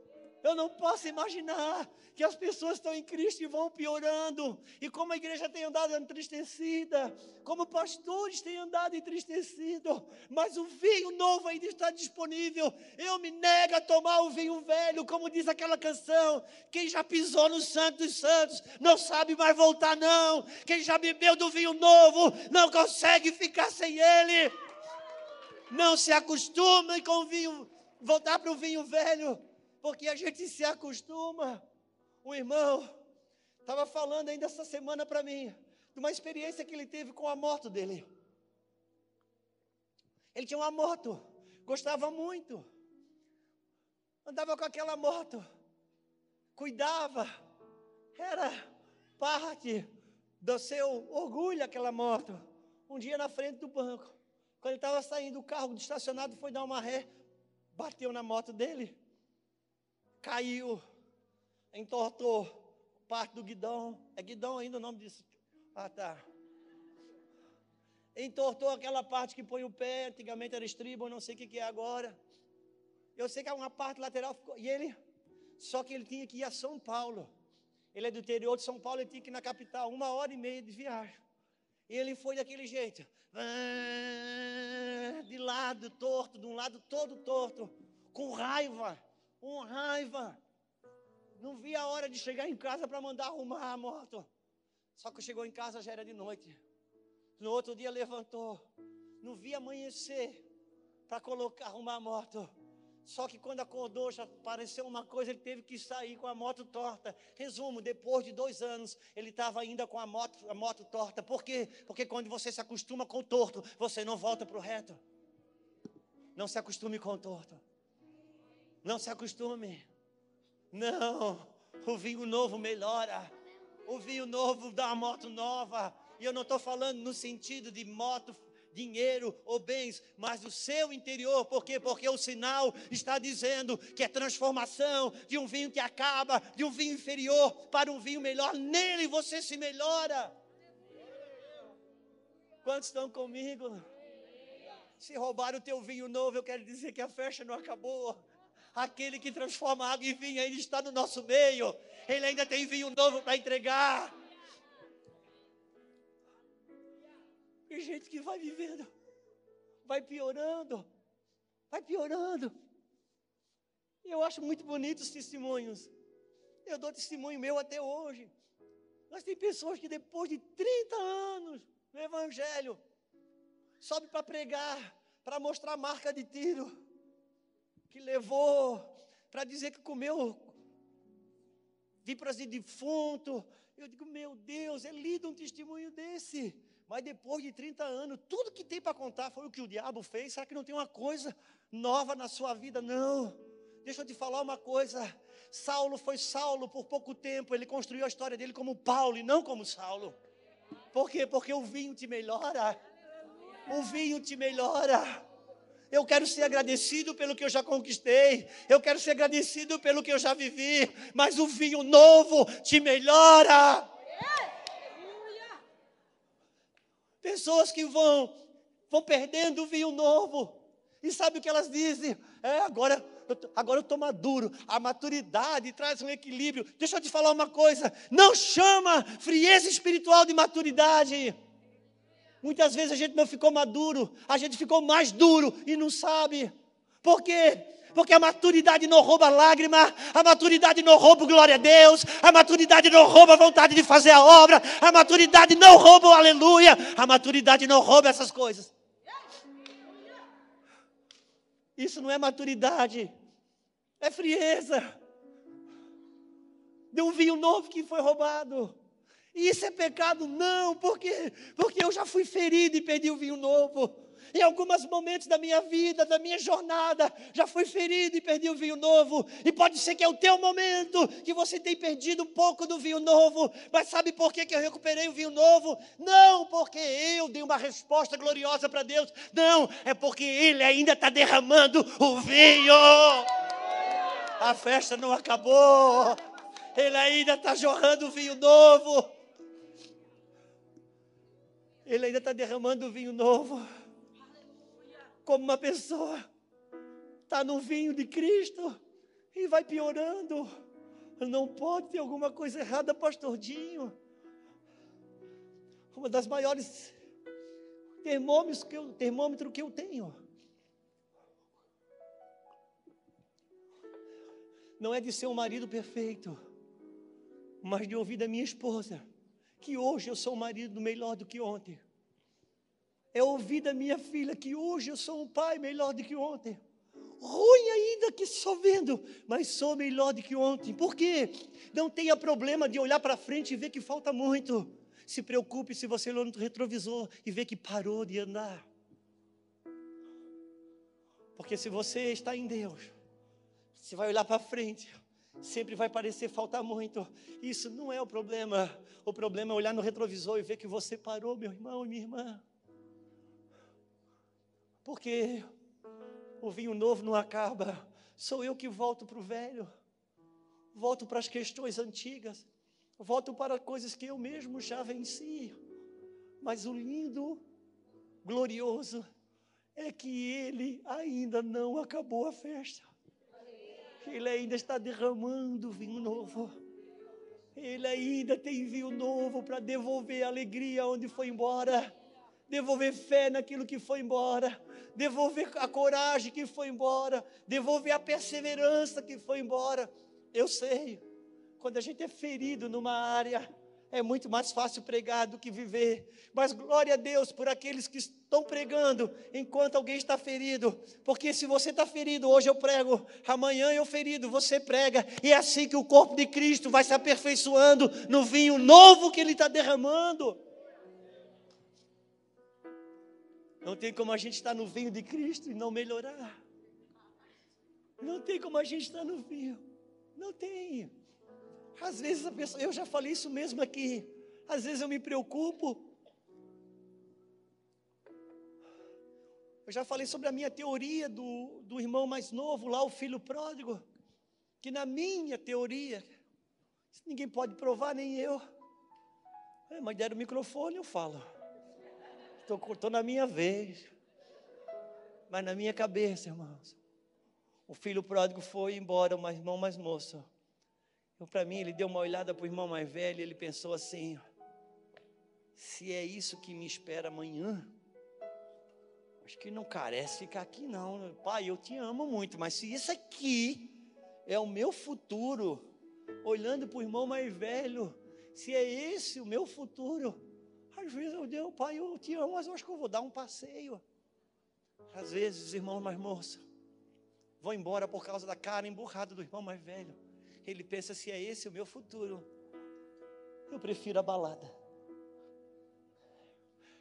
Eu não posso imaginar que as pessoas estão em Cristo e vão piorando. E como a igreja tem andado entristecida, como pastores têm andado entristecidos, mas o vinho novo ainda está disponível. Eu me nego a tomar o vinho velho, como diz aquela canção. Quem já pisou no Santo dos Santos não sabe mais voltar, não. Quem já bebeu do vinho novo não consegue ficar sem ele. Não se acostumem com o vinho, voltar para o vinho velho, porque a gente se acostuma. O irmão estava falando ainda essa semana para mim, de uma experiência que ele teve com a moto dele. Ele tinha uma moto, gostava muito, andava com aquela moto, cuidava, era parte do seu orgulho aquela moto. Um dia na frente do banco, quando ele estava saindo do carro estacionado, foi dar uma ré, bateu na moto dele, caiu, entortou parte do guidão. É guidão ainda o nome disso? Ah, tá. Entortou aquela parte que põe o pé, antigamente era estribo, não sei o que, que é agora. Eu sei que uma parte lateral ficou. E ele, só que ele tinha que ir a São Paulo. Ele é do interior de São Paulo, ele tinha que ir na capital, uma hora e meia de viagem. E ele foi daquele jeito, de lado torto, de um lado todo torto, com raiva, com raiva. Não via a hora de chegar em casa para mandar arrumar a moto. Só que chegou em casa já era de noite. No outro dia levantou, não via amanhecer para colocar arrumar a moto. Só que quando acordou, já apareceu uma coisa, ele teve que sair com a moto torta. Resumo, depois de dois anos, ele estava ainda com a moto, a moto torta. Por quê? Porque quando você se acostuma com o torto, você não volta para o reto. Não se acostume com o torto. Não se acostume. Não, o vinho novo melhora. O vinho novo dá uma moto nova. E eu não estou falando no sentido de moto dinheiro ou bens, mas do seu interior. Por quê? Porque o sinal está dizendo que é transformação de um vinho que acaba, de um vinho inferior para um vinho melhor. Nele você se melhora. Quantos estão comigo? Se roubaram o teu vinho novo, eu quero dizer que a festa não acabou. Aquele que transforma água em vinho ainda está no nosso meio. Ele ainda tem vinho novo para entregar. Tem gente que vai vivendo, vai piorando, vai piorando. Eu acho muito bonito os testemunhos. Eu dou testemunho meu até hoje. Mas tem pessoas que depois de 30 anos no Evangelho, sobe para pregar, para mostrar marca de tiro, que levou, para dizer que comeu víboras de defunto. Eu digo, meu Deus, é lido um testemunho desse. Mas depois de 30 anos, tudo que tem para contar foi o que o diabo fez. Será que não tem uma coisa nova na sua vida? Não. Deixa eu te falar uma coisa. Saulo foi Saulo por pouco tempo. Ele construiu a história dele como Paulo e não como Saulo. Por quê? Porque o vinho te melhora. O vinho te melhora. Eu quero ser agradecido pelo que eu já conquistei. Eu quero ser agradecido pelo que eu já vivi. Mas o vinho novo te melhora. Pessoas que vão, vão perdendo o vinho novo. E sabe o que elas dizem? É, agora, agora eu estou maduro. A maturidade traz um equilíbrio. Deixa eu te falar uma coisa. Não chama frieza espiritual de maturidade. Muitas vezes a gente não ficou maduro, a gente ficou mais duro e não sabe. Por quê? Porque a maturidade não rouba lágrima, a maturidade não rouba glória a Deus, a maturidade não rouba a vontade de fazer a obra, a maturidade não rouba aleluia, a maturidade não rouba essas coisas. Isso não é maturidade, é frieza. De um vinho novo que foi roubado. Isso é pecado? Não, porque porque eu já fui ferido e perdi o vinho novo. Em alguns momentos da minha vida, da minha jornada, já fui ferido e perdi o vinho novo. E pode ser que é o teu momento que você tem perdido um pouco do vinho novo. Mas sabe por que, que eu recuperei o vinho novo? Não porque eu dei uma resposta gloriosa para Deus. Não, é porque Ele ainda está derramando o vinho. A festa não acabou. Ele ainda está jorrando vinho novo. Ele ainda está derramando vinho novo como uma pessoa está no vinho de Cristo e vai piorando. Não pode ter alguma coisa errada, pastor Dinho. Uma das maiores termômetros que eu, termômetro que eu tenho. Não é de ser um marido perfeito, mas de ouvir da minha esposa que hoje eu sou um marido melhor do que ontem é ouvir da minha filha que hoje eu sou um pai melhor do que ontem. Ruim ainda que só vendo, mas sou melhor do que ontem. Por quê? Não tenha problema de olhar para frente e ver que falta muito. Se preocupe se você olhou no retrovisor e vê que parou de andar. Porque se você está em Deus, você vai olhar para frente, sempre vai parecer faltar muito. Isso não é o problema. O problema é olhar no retrovisor e ver que você parou, meu irmão e minha irmã. Porque o vinho novo não acaba. Sou eu que volto para o velho. Volto para as questões antigas. Volto para coisas que eu mesmo já venci. Mas o lindo, glorioso, é que ele ainda não acabou a festa. Ele ainda está derramando vinho novo. Ele ainda tem vinho novo para devolver a alegria onde foi embora devolver fé naquilo que foi embora, devolver a coragem que foi embora, devolver a perseverança que foi embora. Eu sei, quando a gente é ferido numa área, é muito mais fácil pregar do que viver. Mas glória a Deus por aqueles que estão pregando enquanto alguém está ferido. Porque se você está ferido, hoje eu prego, amanhã eu ferido, você prega. E é assim que o corpo de Cristo vai se aperfeiçoando no vinho novo que Ele está derramando. Não tem como a gente estar no vinho de Cristo e não melhorar. Não tem como a gente estar no vinho. Não tem. Às vezes a pessoa, eu já falei isso mesmo aqui. Às vezes eu me preocupo. Eu já falei sobre a minha teoria do, do irmão mais novo, lá o filho pródigo. Que na minha teoria, ninguém pode provar, nem eu. É, mas deram o microfone, eu falo. Estou na minha vez. Mas na minha cabeça, irmãos. O filho pródigo foi embora, o irmão mais moço. Então, para mim, ele deu uma olhada para o irmão mais velho e ele pensou assim: se é isso que me espera amanhã, acho que não carece ficar aqui, não. Pai, eu te amo muito, mas se isso aqui é o meu futuro, olhando para o irmão mais velho, se é esse o meu futuro, às vezes eu digo, pai, eu te amo, mas eu acho que eu vou dar um passeio. Às vezes, irmão mais moça, vou embora por causa da cara emburrada do irmão mais velho. Ele pensa se é esse o meu futuro. Eu prefiro a balada.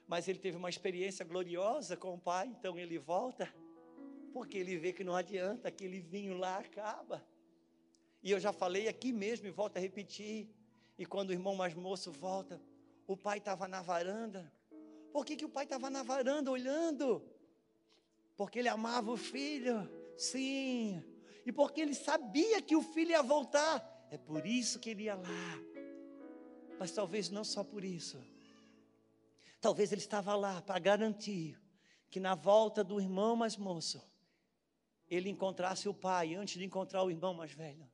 Mas ele teve uma experiência gloriosa com o pai, então ele volta, porque ele vê que não adianta, aquele vinho lá acaba. E eu já falei aqui mesmo e volto a repetir. E quando o irmão mais moço volta, o pai estava na varanda. Por que, que o pai estava na varanda olhando? Porque ele amava o filho, sim. E porque ele sabia que o filho ia voltar. É por isso que ele ia lá. Mas talvez não só por isso. Talvez ele estava lá para garantir que na volta do irmão mais moço, ele encontrasse o pai antes de encontrar o irmão mais velho.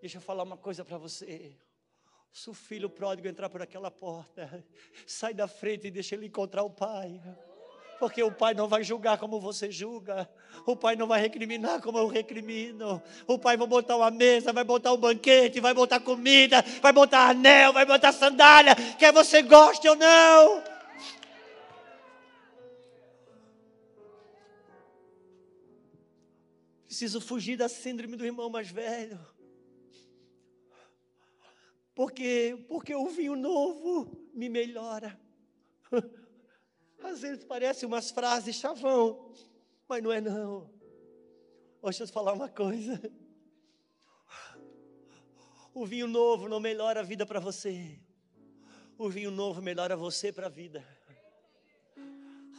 Deixa eu falar uma coisa para você. Se o filho pródigo entrar por aquela porta, sai da frente e deixa ele encontrar o pai. Porque o Pai não vai julgar como você julga. O Pai não vai recriminar como eu recrimino. O Pai vai botar uma mesa, vai botar um banquete, vai botar comida, vai botar anel, vai botar sandália, quer você goste ou não. Preciso fugir da síndrome do irmão mais velho. Porque, porque o vinho novo me melhora. Às vezes parece umas frases chavão, mas não é não. Deixa eu falar uma coisa. O vinho novo não melhora a vida para você. O vinho novo melhora você para a vida.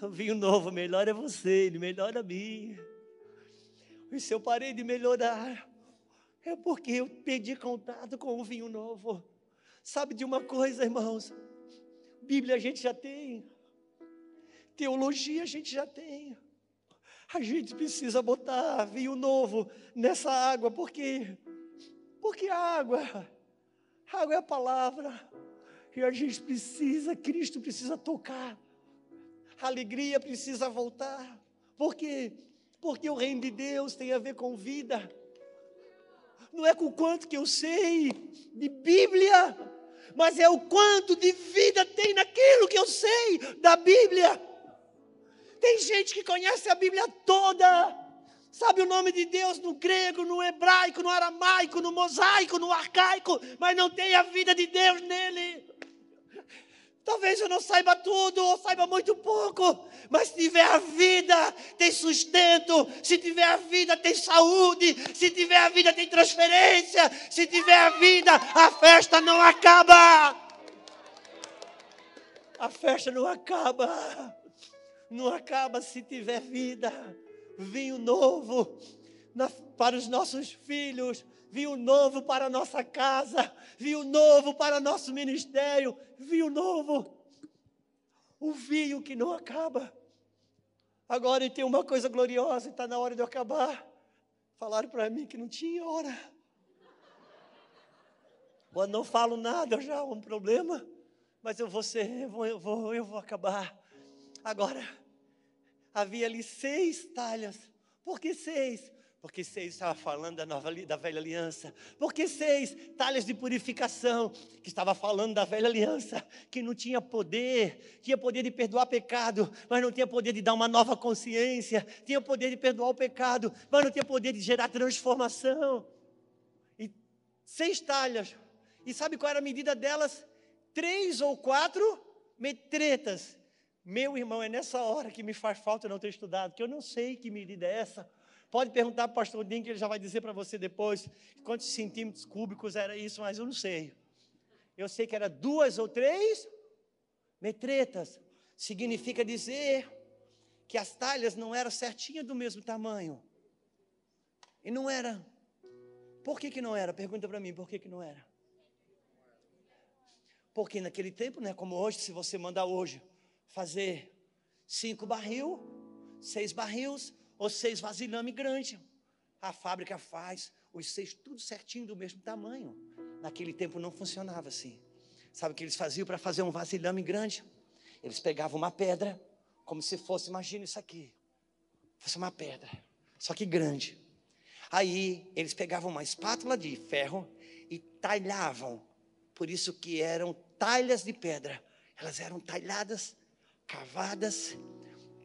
O vinho novo melhora você, ele melhora a mim. E se eu parei de melhorar, é porque eu perdi contato com o vinho novo. Sabe de uma coisa, irmãos? Bíblia a gente já tem. Teologia a gente já tem. A gente precisa botar vinho novo nessa água, porque porque a água, a água é a palavra. E a gente precisa, Cristo precisa tocar. A alegria precisa voltar. Por quê? Porque o reino de Deus tem a ver com vida. Não é com o quanto que eu sei de Bíblia, mas é o quanto de vida tem naquilo que eu sei da Bíblia. Tem gente que conhece a Bíblia toda, sabe o nome de Deus no grego, no hebraico, no aramaico, no mosaico, no arcaico, mas não tem a vida de Deus nele. Talvez eu não saiba tudo ou saiba muito pouco, mas se tiver a vida, tem sustento. Se tiver a vida, tem saúde. Se tiver a vida, tem transferência. Se tiver a vida, a festa não acaba. A festa não acaba não acaba se tiver vida. Vinho novo na, para os nossos filhos, vinho novo para a nossa casa, vinho novo para nosso ministério, vinho novo. O vinho que não acaba. Agora tem uma coisa gloriosa, está na hora de eu acabar. Falaram para mim que não tinha hora. Quando não falo nada, já é um problema. Mas eu vou ser, eu vou, eu vou, eu vou acabar. Agora, havia ali seis talhas. Por que seis? Porque seis estava falando da, nova, da velha aliança. Porque seis talhas de purificação, que estava falando da velha aliança, que não tinha poder, tinha poder de perdoar pecado, mas não tinha poder de dar uma nova consciência, tinha poder de perdoar o pecado, mas não tinha poder de gerar transformação. E seis talhas. E sabe qual era a medida delas? Três ou quatro metretas. Meu irmão, é nessa hora que me faz falta não ter estudado, que eu não sei que medida é essa. Pode perguntar para o pastor Dinho, que ele já vai dizer para você depois quantos centímetros cúbicos era isso, mas eu não sei. Eu sei que era duas ou três metretas. Significa dizer que as talhas não eram certinhas do mesmo tamanho. E não era. Por que, que não era? Pergunta para mim, por que, que não era? Porque naquele tempo, não é como hoje, se você mandar hoje fazer cinco barril, seis barris seis vasilhame grande. A fábrica faz os seis tudo certinho do mesmo tamanho. Naquele tempo não funcionava assim. Sabe o que eles faziam para fazer um vasilhame grande? Eles pegavam uma pedra, como se fosse, imagina isso aqui, fosse uma pedra, só que grande. Aí eles pegavam uma espátula de ferro e talhavam. Por isso que eram talhas de pedra. Elas eram talhadas cavadas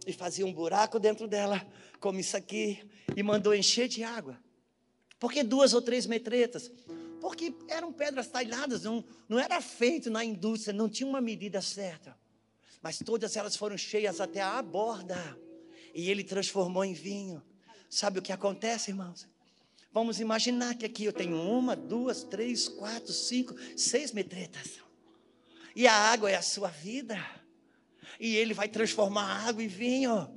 e fazia um buraco dentro dela, como isso aqui, e mandou encher de água. Por que duas ou três metretas? Porque eram pedras talhadas, não, não era feito na indústria, não tinha uma medida certa. Mas todas elas foram cheias até a borda. E ele transformou em vinho. Sabe o que acontece, irmãos? Vamos imaginar que aqui eu tenho uma, duas, três, quatro, cinco, seis metretas. E a água é a sua vida e ele vai transformar água em vinho.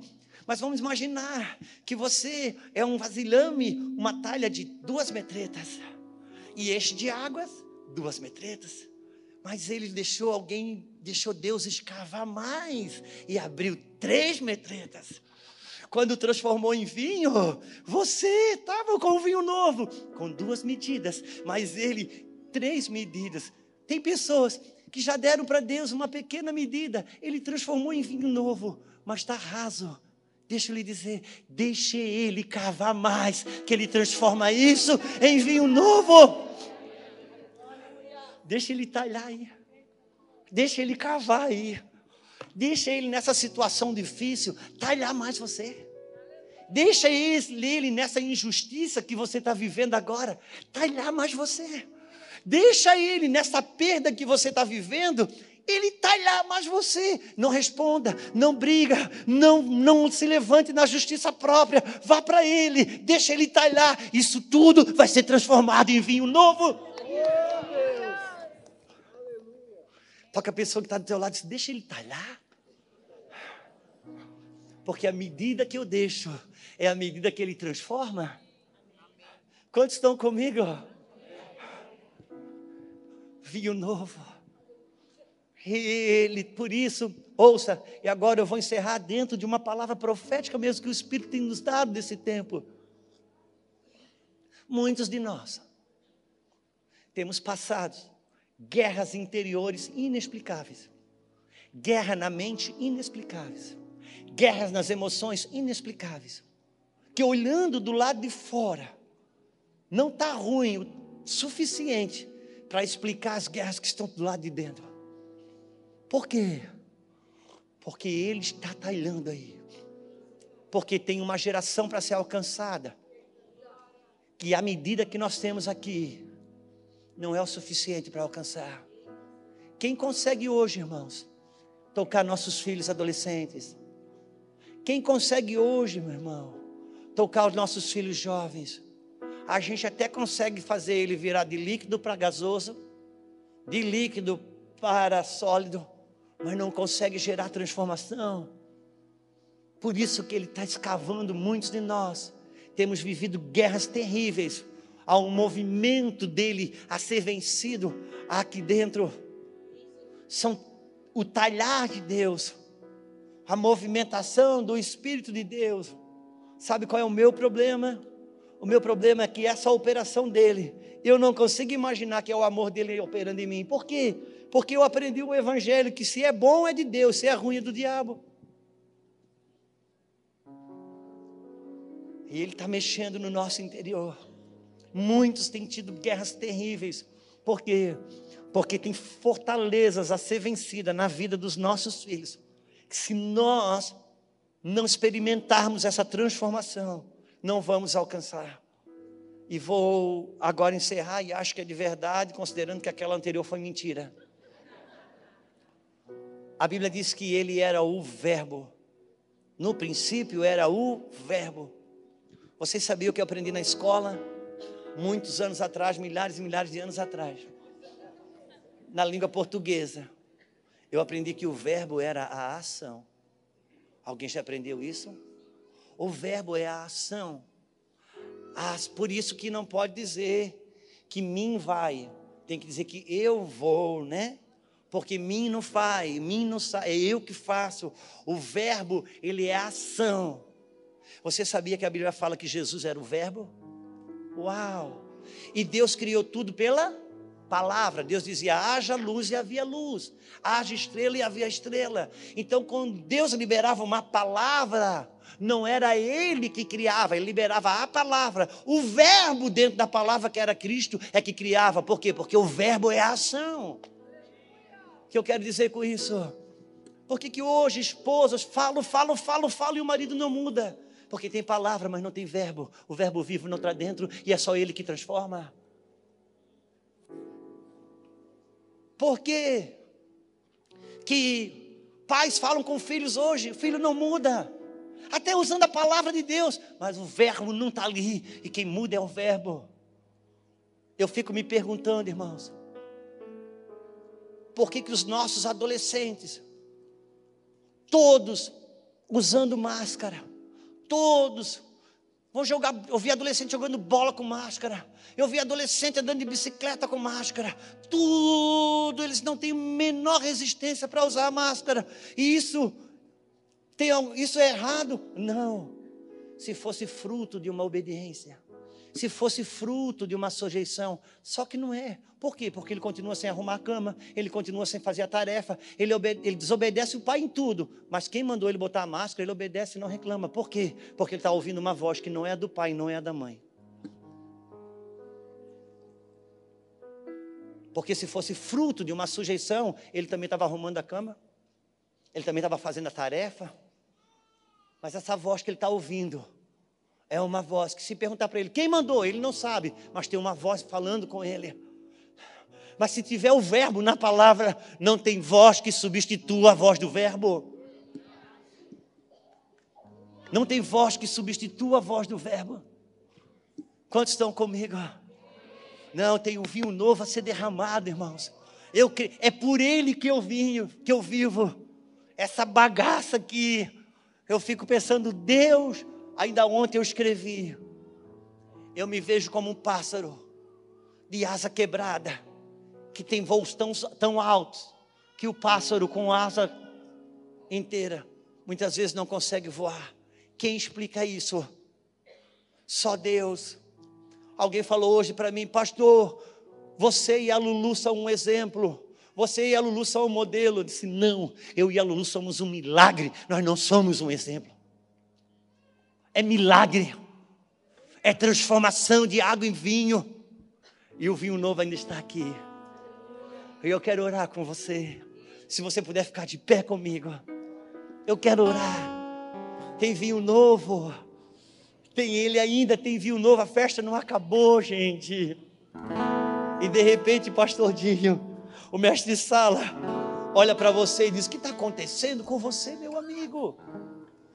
Mas vamos imaginar que você é um vasilhame, uma talha de duas metretas, e este de águas, duas metretas. Mas ele deixou alguém, deixou Deus escavar mais e abriu três metretas. Quando transformou em vinho, você estava com o vinho novo, com duas medidas, mas ele, três medidas. Tem pessoas que já deram para Deus uma pequena medida, Ele transformou em vinho novo, mas está raso. Deixa eu lhe dizer, deixe Ele cavar mais, que Ele transforma isso em vinho novo. Deixa Ele talhar aí, deixa Ele cavar aí, deixa Ele nessa situação difícil talhar mais você. Deixa ele nessa injustiça que você está vivendo agora, talhar mais você. Deixa ele nessa perda que você está vivendo, ele talhar mais você. Não responda, não briga, não, não se levante na justiça própria. Vá para ele, deixa ele talhar. Isso tudo vai ser transformado em vinho novo. Toca a pessoa que está do teu lado e diz, deixa ele talhar. Porque a medida que eu deixo é a medida que ele transforma. Quantos estão comigo? Vinho novo. Ele, por isso, ouça, e agora eu vou encerrar dentro de uma palavra profética mesmo que o Espírito tem nos dado desse tempo. Muitos de nós temos passado guerras interiores inexplicáveis, guerra na mente inexplicáveis guerras nas emoções inexplicáveis. Que olhando do lado de fora, não está ruim o suficiente para explicar as guerras que estão do lado de dentro. Por quê? Porque Ele está talhando aí. Porque tem uma geração para ser alcançada. Que a medida que nós temos aqui não é o suficiente para alcançar. Quem consegue hoje, irmãos, tocar nossos filhos adolescentes, quem consegue hoje, meu irmão, tocar os nossos filhos jovens? A gente até consegue fazer ele virar de líquido para gasoso, de líquido para sólido, mas não consegue gerar transformação. Por isso que ele está escavando muitos de nós. Temos vivido guerras terríveis. Há um movimento dele a ser vencido aqui dentro. São o talhar de Deus a movimentação do Espírito de Deus. Sabe qual é o meu problema? O meu problema é que essa operação dele, eu não consigo imaginar que é o amor dele operando em mim. Por quê? Porque eu aprendi o evangelho que se é bom é de Deus, se é ruim é do diabo. E ele está mexendo no nosso interior. Muitos têm tido guerras terríveis. Por quê? Porque tem fortalezas a ser vencida na vida dos nossos filhos se nós não experimentarmos essa transformação, não vamos alcançar. E vou agora encerrar e acho que é de verdade, considerando que aquela anterior foi mentira. A Bíblia diz que ele era o Verbo. No princípio era o Verbo. Vocês sabiam o que eu aprendi na escola? Muitos anos atrás, milhares e milhares de anos atrás. Na língua portuguesa. Eu aprendi que o verbo era a ação. Alguém já aprendeu isso? O verbo é a ação. As, por isso que não pode dizer que mim vai. Tem que dizer que eu vou, né? Porque mim não faz, mim não sai, é eu que faço. O verbo, ele é ação. Você sabia que a Bíblia fala que Jesus era o verbo? Uau! E Deus criou tudo pela palavra. Deus dizia: haja luz e havia luz, haja estrela e havia estrela. Então, quando Deus liberava uma palavra, não era ele que criava, ele liberava a palavra. O verbo dentro da palavra, que era Cristo, é que criava. Por quê? Porque o verbo é a ação. O que eu quero dizer com isso? Por que, que hoje esposas falam, falam, falam, falam e o marido não muda? Porque tem palavra, mas não tem verbo. O verbo vivo não está dentro e é só ele que transforma. Por que que pais falam com filhos hoje? O filho não muda. Até usando a palavra de Deus, mas o verbo não está ali, e quem muda é o verbo. Eu fico me perguntando, irmãos, por que, que os nossos adolescentes, todos usando máscara, todos Vou jogar, eu vi adolescente jogando bola com máscara. Eu vi adolescente andando de bicicleta com máscara. Tudo, eles não têm menor resistência para usar máscara. E isso tem isso é errado? Não. Se fosse fruto de uma obediência, se fosse fruto de uma sujeição, só que não é. Por quê? Porque ele continua sem arrumar a cama, ele continua sem fazer a tarefa, ele, ele, desobedece o pai em tudo. Mas quem mandou ele botar a máscara, ele obedece e não reclama. Por quê? Porque ele está ouvindo uma voz que não é a do pai, não é a da mãe. Porque se fosse fruto de uma sujeição, ele também estava arrumando a cama, ele também estava fazendo a tarefa. Mas essa voz que ele está ouvindo é uma voz que, se perguntar para ele quem mandou, ele não sabe, mas tem uma voz falando com ele. Mas se tiver o verbo na palavra, não tem voz que substitua a voz do verbo. Não tem voz que substitua a voz do verbo. Quantos estão comigo? Não, tem um vinho novo a ser derramado, irmãos. Eu é por ele que eu vinho, que eu vivo. Essa bagaça aqui, eu fico pensando, Deus, ainda ontem eu escrevi. Eu me vejo como um pássaro de asa quebrada, que tem voos tão, tão altos, que o pássaro com asa inteira muitas vezes não consegue voar. Quem explica isso? Só Deus. Alguém falou hoje para mim, pastor, você e a Lulu são um exemplo. Você e a Lulu são um modelo. Eu disse, não, eu e a Lulu somos um milagre, nós não somos um exemplo. É milagre, é transformação de água em vinho, e o vinho novo ainda está aqui. E eu quero orar com você. Se você puder ficar de pé comigo, eu quero orar. Tem vinho novo. Tem ele ainda, tem vinho novo, a festa não acabou, gente. E de repente, pastor Dinho, o mestre de sala, olha para você e diz: O que está acontecendo com você, meu amigo?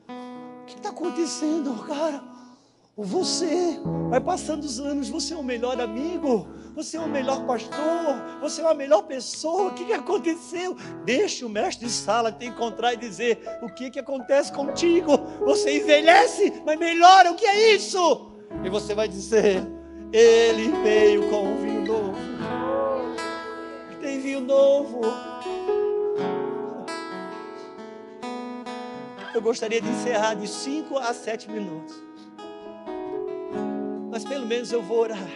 O que está acontecendo, cara? Você vai passando os anos, você é o melhor amigo, você é o melhor pastor, você é a melhor pessoa. O que, que aconteceu? Deixe o mestre de sala te encontrar e dizer o que, que acontece contigo. Você envelhece, mas melhora. O que é isso? E você vai dizer: Ele veio com um vinho vinho novo. Eu gostaria de encerrar de 5 a 7 minutos mas pelo menos eu vou orar.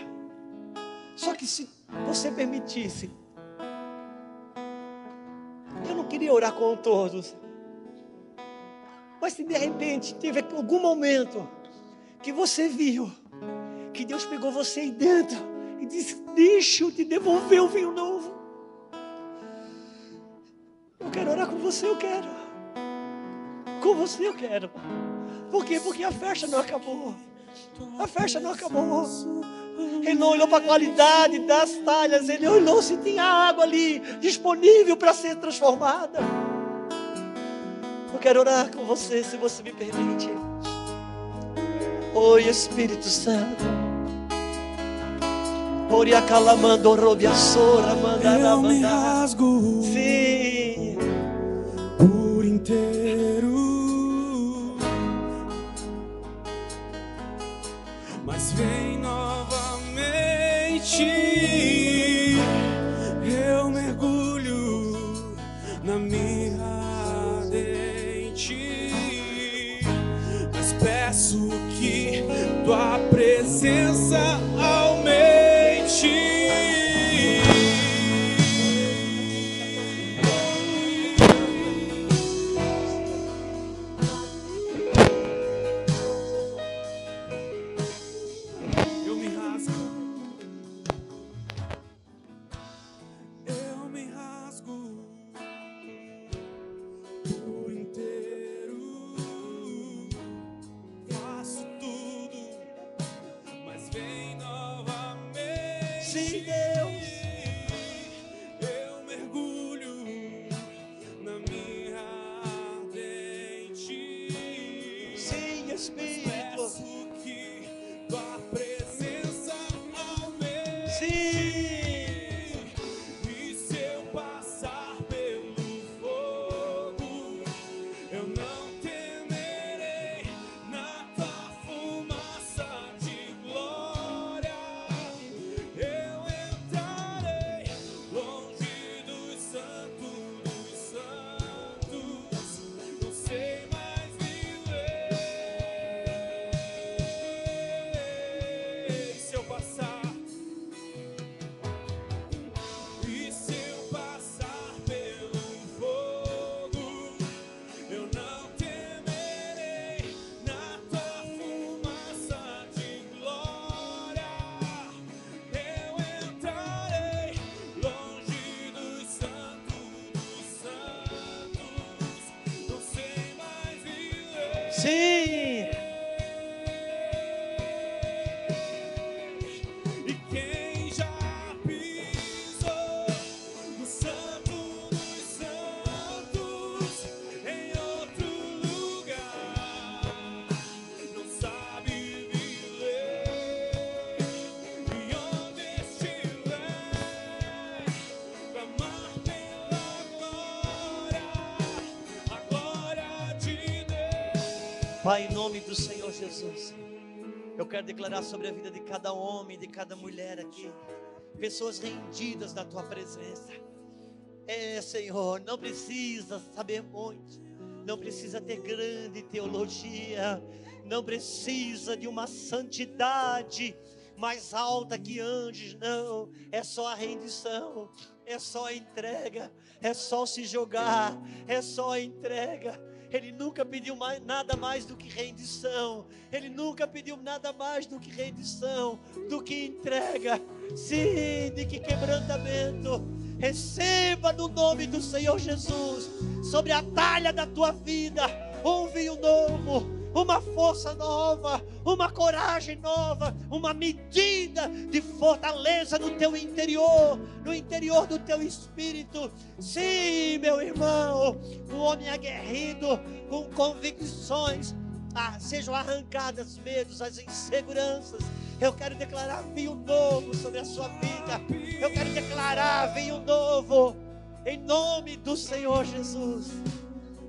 Só que se você permitisse, eu não queria orar com todos, mas se de repente teve algum momento que você viu que Deus pegou você aí dentro e disse: Deixa eu te devolver o vinho novo. Eu quero orar com você, eu quero. Com você eu quero. Por quê? Porque a festa não acabou. A festa não acabou. Ele não olhou para a qualidade das talhas, ele olhou se tinha água ali disponível para ser transformada. Eu quero orar com você, se você me permite. Oi, Espírito Santo. Oria calamando, robia sora, manda Eu me rasgo. Sim. Por Sim. Nome do Senhor Jesus, eu quero declarar sobre a vida de cada homem, de cada mulher aqui, pessoas rendidas na tua presença. É, Senhor, não precisa saber muito, não precisa ter grande teologia, não precisa de uma santidade mais alta que anjos, não, é só a rendição, é só a entrega, é só se jogar, é só a entrega. Ele nunca pediu mais, nada mais do que rendição. Ele nunca pediu nada mais do que rendição, do que entrega. Sim, de que quebrantamento. Receba no nome do Senhor Jesus, sobre a talha da tua vida, um vinho novo, uma força nova, uma coragem nova, uma medida de fortaleza no teu interior, no interior do teu espírito. Sim, meu irmão, um homem aguerrido, com convicções, ah, sejam arrancadas medos, as inseguranças. Eu quero declarar vinho novo sobre a sua vida. Eu quero declarar vinho novo em nome do Senhor Jesus.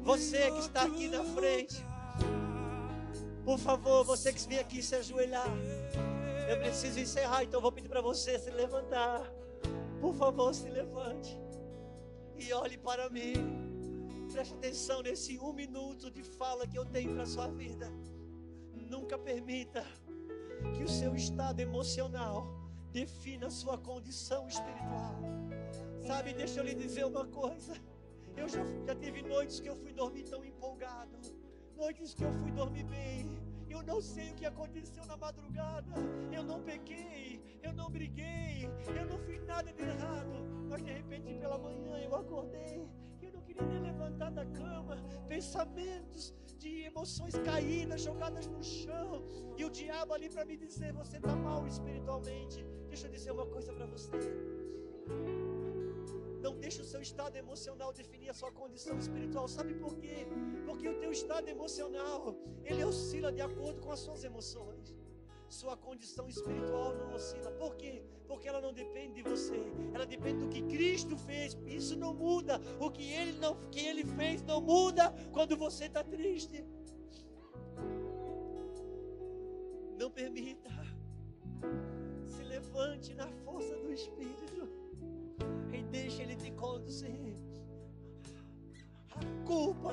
Você que está aqui na frente, por favor, você que vem aqui se ajoelhar. Eu preciso encerrar, então vou pedir para você se levantar. Por favor, se levante e olhe para mim. Preste atenção nesse um minuto de fala que eu tenho para sua vida. Nunca permita que o seu estado emocional defina a sua condição espiritual. Sabe, deixa eu lhe dizer uma coisa. Eu já, já tive noites que eu fui dormir tão empolgado, noites que eu fui dormir bem. Eu não sei o que aconteceu na madrugada. Eu não pequei, eu não briguei, eu não fiz nada de errado. Mas de repente pela manhã eu acordei. Eu não queria nem levantar da cama. Pensamentos de emoções caídas, jogadas no chão. E o diabo ali para me dizer: você está mal espiritualmente. Deixa eu dizer uma coisa para você. Não deixe o seu estado emocional definir a sua condição espiritual. Sabe por quê? Porque o teu estado emocional, ele oscila de acordo com as suas emoções. Sua condição espiritual não oscila. Por quê? Porque ela não depende de você. Ela depende do que Cristo fez. Isso não muda. O que ele não, que ele fez não muda quando você está triste. Não permita. Se levante na força do Espírito deixe Ele te conduzir. A culpa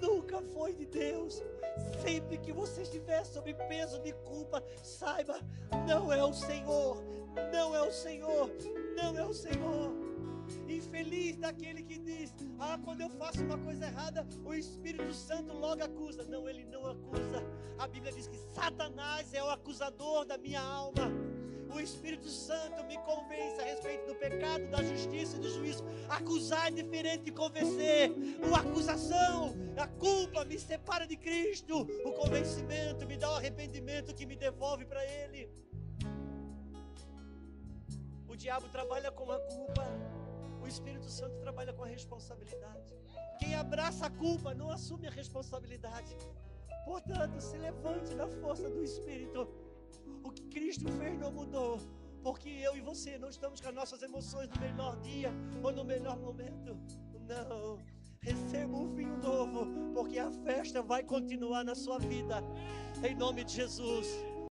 nunca foi de Deus. Sempre que você estiver sob peso de culpa, saiba, não é o Senhor, não é o Senhor, não é o Senhor. Infeliz daquele que diz: Ah, quando eu faço uma coisa errada, o Espírito Santo logo acusa. Não, ele não acusa. A Bíblia diz que Satanás é o acusador da minha alma. O Espírito Santo me convence a respeito do pecado, da justiça e do juízo. Acusar é diferente de convencer. A acusação, a culpa me separa de Cristo. O convencimento me dá o arrependimento que me devolve para Ele. O diabo trabalha com a culpa. O Espírito Santo trabalha com a responsabilidade. Quem abraça a culpa não assume a responsabilidade. Portanto, se levante na força do Espírito. Que Cristo fez não mudou. Porque eu e você não estamos com as nossas emoções no melhor dia ou no melhor momento. Não. Receba um vinho novo, porque a festa vai continuar na sua vida. Em nome de Jesus.